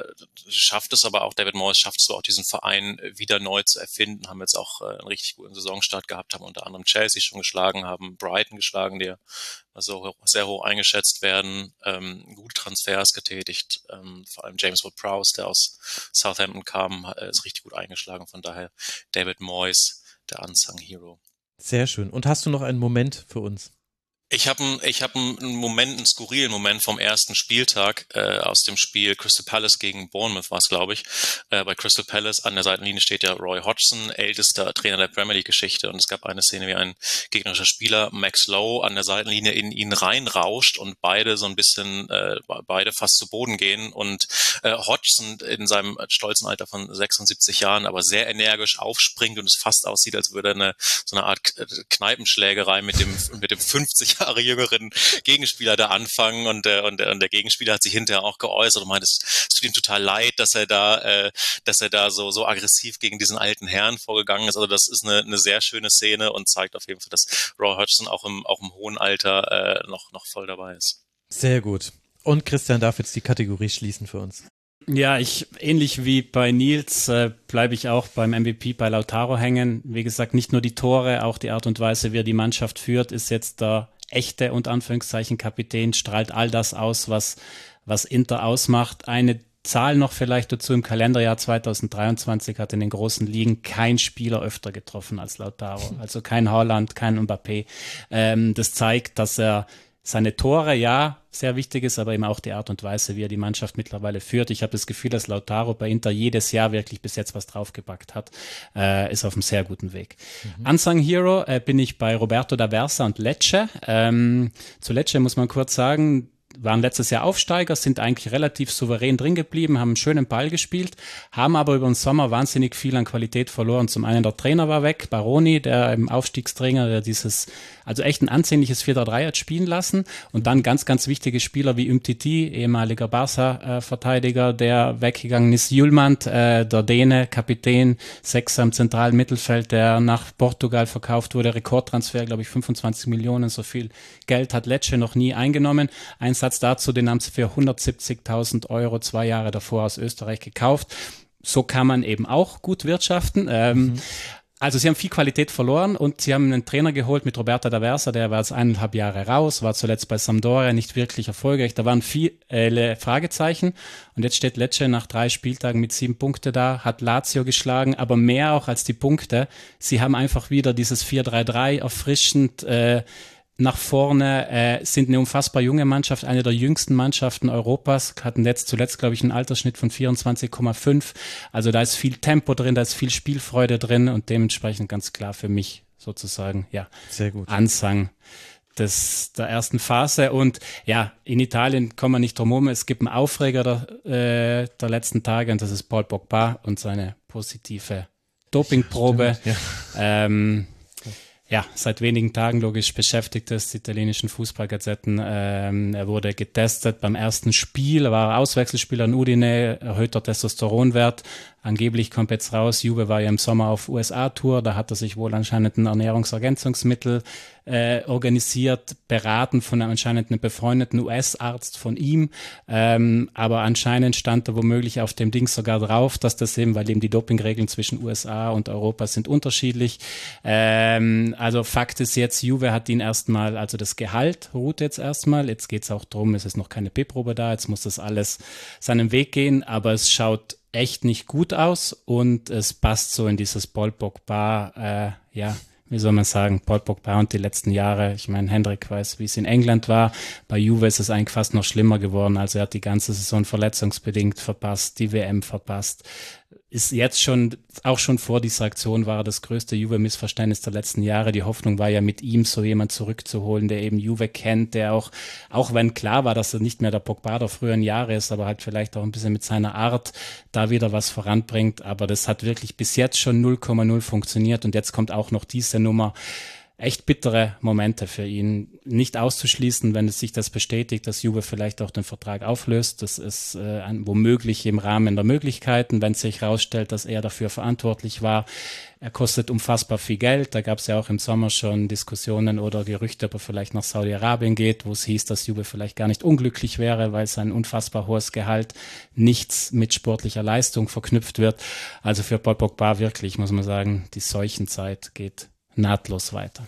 schafft es aber auch, David Moyes schafft es aber auch, diesen Verein wieder neu zu erfinden, haben jetzt auch äh, einen richtig guten Saisonstart gehabt, haben unter anderem Chelsea schon geschlagen, haben Brighton geschlagen, die ja so hoch, sehr hoch eingeschätzt werden, ähm, gute Transfers getätigt, ähm, vor allem James Ward-Prowse, der aus Southampton kam, äh, ist richtig gut eingeschlagen, von daher David Moyes, der Unsung Hero. Sehr schön. Und hast du noch einen Moment für uns? Ich habe ich hab einen Moment, einen skurrilen Moment vom ersten Spieltag äh, aus dem Spiel Crystal Palace gegen Bournemouth war es, glaube ich. Äh, bei Crystal Palace an der Seitenlinie steht ja Roy Hodgson, ältester Trainer der Premier League-Geschichte. Und es gab eine Szene, wie ein gegnerischer Spieler, Max Lowe, an der Seitenlinie in ihn reinrauscht und beide so ein bisschen, äh, beide fast zu Boden gehen. Und äh, Hodgson in seinem stolzen Alter von 76 Jahren aber sehr energisch aufspringt und es fast aussieht, als würde er eine, so eine Art Kneipenschlägerei mit dem, mit dem 50 Jahre jüngeren Gegenspieler da anfangen und, äh, und, der- und der Gegenspieler hat sich hinterher auch geäußert und meint, es, tut ihm total leid, dass er da, äh, dass er da so, so aggressiv gegen diesen alten Herrn vorgegangen ist. Also das ist eine, eine sehr schöne Szene und zeigt auf jeden Fall, dass Roy Hodgson auch im, auch im hohen Alter äh, noch, noch voll dabei ist. Sehr gut. Und Christian darf jetzt die Kategorie schließen für uns. Ja, ich ähnlich wie bei Nils äh, bleibe ich auch beim MVP bei Lautaro hängen. Wie gesagt, nicht nur die Tore, auch die Art und Weise, wie er die Mannschaft führt, ist jetzt der echte und Anführungszeichen Kapitän, strahlt all das aus, was was Inter ausmacht. Eine Zahl noch vielleicht dazu im Kalenderjahr 2023 hat in den großen Ligen kein Spieler öfter getroffen als Lautaro. Also kein Holland, kein Mbappé. Ähm, das zeigt, dass er seine Tore, ja, sehr wichtig ist, aber eben auch die Art und Weise, wie er die Mannschaft mittlerweile führt. Ich habe das Gefühl, dass Lautaro bei Inter jedes Jahr wirklich bis jetzt was draufgepackt hat, äh, ist auf einem sehr guten Weg. Unsung Hero äh, bin ich bei Roberto da Versa und Lecce. Ähm, zu Lecce muss man kurz sagen, waren letztes Jahr Aufsteiger, sind eigentlich relativ souverän drin geblieben, haben einen schönen Ball gespielt, haben aber über den Sommer wahnsinnig viel an Qualität verloren. Zum einen der Trainer war weg, Baroni, der im Aufstiegstrainer, der dieses, also echt ein ansehnliches 4-3 hat spielen lassen und dann ganz, ganz wichtige Spieler wie Umtiti, ehemaliger Barca-Verteidiger, der weggegangen ist, Julmand, äh, der Däne, Kapitän, Sechser im zentralen Mittelfeld, der nach Portugal verkauft wurde, Rekordtransfer, glaube ich, 25 Millionen, so viel Geld hat Lecce noch nie eingenommen. Ein Satz dazu, den haben sie für 170.000 Euro zwei Jahre davor aus Österreich gekauft. So kann man eben auch gut wirtschaften. Ähm, Also sie haben viel Qualität verloren und sie haben einen Trainer geholt mit Roberta D'Aversa, der war jetzt eineinhalb Jahre raus, war zuletzt bei Sampdoria nicht wirklich erfolgreich. Da waren viele Fragezeichen und jetzt steht Lecce nach drei Spieltagen mit sieben Punkte da, hat Lazio geschlagen, aber mehr auch als die Punkte. Sie haben einfach wieder dieses 4-3-3 erfrischend äh, nach vorne, äh, sind eine unfassbar junge Mannschaft, eine der jüngsten Mannschaften Europas, hatten jetzt zuletzt, glaube ich, einen Altersschnitt von 24,5. Also da ist viel Tempo drin, da ist viel Spielfreude drin und dementsprechend ganz klar für mich sozusagen, ja, Sehr gut. Ansang des, der ersten Phase. Und ja, in Italien kommen wir nicht drum herum. Es gibt einen Aufreger der, äh, der letzten Tage und das ist Paul Pogba und seine positive Dopingprobe. Stimmt, Ähm, ja, seit wenigen Tagen logisch beschäftigt ist, die italienischen Fußballgazetten. Ähm, er wurde getestet beim ersten Spiel, war Auswechselspieler in Udine, erhöhter Testosteronwert. Angeblich kommt jetzt raus, Juve war ja im Sommer auf USA-Tour, da hat er sich wohl anscheinend ein Ernährungsergänzungsmittel äh, organisiert, beraten von einem anscheinend einem befreundeten US-Arzt von ihm. Ähm, aber anscheinend stand da womöglich auf dem Ding sogar drauf, dass das eben, weil eben die Dopingregeln zwischen USA und Europa sind unterschiedlich. Ähm, also Fakt ist jetzt, Juve hat ihn erstmal, also das Gehalt ruht jetzt erstmal. Jetzt geht es auch drum, es ist noch keine B-Probe da, jetzt muss das alles seinen Weg gehen, aber es schaut echt nicht gut aus und es passt so in dieses Paul Pogba, äh, ja, wie soll man sagen, Paul Pogba und die letzten Jahre. Ich meine, Hendrik weiß, wie es in England war. Bei Juve ist es eigentlich fast noch schlimmer geworden. Also er hat die ganze Saison verletzungsbedingt verpasst, die WM verpasst ist jetzt schon, auch schon vor dieser Aktion war das größte Juve-Missverständnis der letzten Jahre. Die Hoffnung war ja mit ihm so jemand zurückzuholen, der eben Juve kennt, der auch, auch wenn klar war, dass er nicht mehr der Pogba der früheren Jahre ist, aber halt vielleicht auch ein bisschen mit seiner Art da wieder was voranbringt. Aber das hat wirklich bis jetzt schon 0,0 funktioniert und jetzt kommt auch noch diese Nummer echt bittere Momente für ihn. Nicht auszuschließen, wenn es sich das bestätigt, dass Juve vielleicht auch den Vertrag auflöst. Das ist äh, womöglich im Rahmen der Möglichkeiten, wenn es sich herausstellt, dass er dafür verantwortlich war. Er kostet unfassbar viel Geld. Da gab es ja auch im Sommer schon Diskussionen oder Gerüchte, ob er vielleicht nach Saudi-Arabien geht, wo es hieß, dass Juve vielleicht gar nicht unglücklich wäre, weil sein unfassbar hohes Gehalt nichts mit sportlicher Leistung verknüpft wird. Also für Paul Pogba wirklich, muss man sagen, die Seuchenzeit geht nahtlos weiter.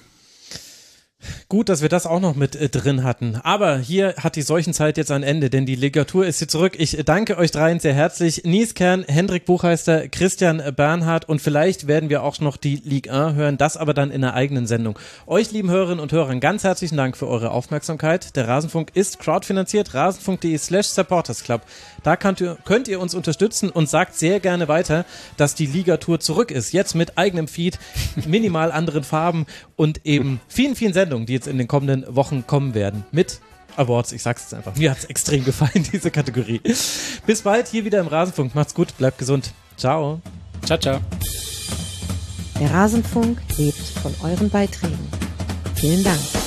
Gut, dass wir das auch noch mit äh, drin hatten. Aber hier hat die Seuchenzeit jetzt ein Ende, denn die Ligatur ist hier zurück. Ich danke euch dreien sehr herzlich. Nies Kern, Hendrik Buchheister, Christian Bernhard und vielleicht werden wir auch noch die Ligue 1 hören, das aber dann in einer eigenen Sendung. Euch, lieben Hörerinnen und Hörer, ganz herzlichen Dank für eure Aufmerksamkeit. Der Rasenfunk ist crowdfinanziert, rasenfunk.de slash supportersclub. Da könnt ihr, könnt ihr uns unterstützen und sagt sehr gerne weiter, dass die Ligatur zurück ist. Jetzt mit eigenem Feed, minimal anderen Farben und eben vielen, vielen Sendungen, die jetzt in den kommenden Wochen kommen werden. Mit Awards, ich sag's jetzt einfach. Mir hat's extrem gefallen, diese Kategorie. Bis bald hier wieder im Rasenfunk. Macht's gut, bleibt gesund. Ciao. Ciao, ciao. Der Rasenfunk lebt von euren Beiträgen. Vielen Dank.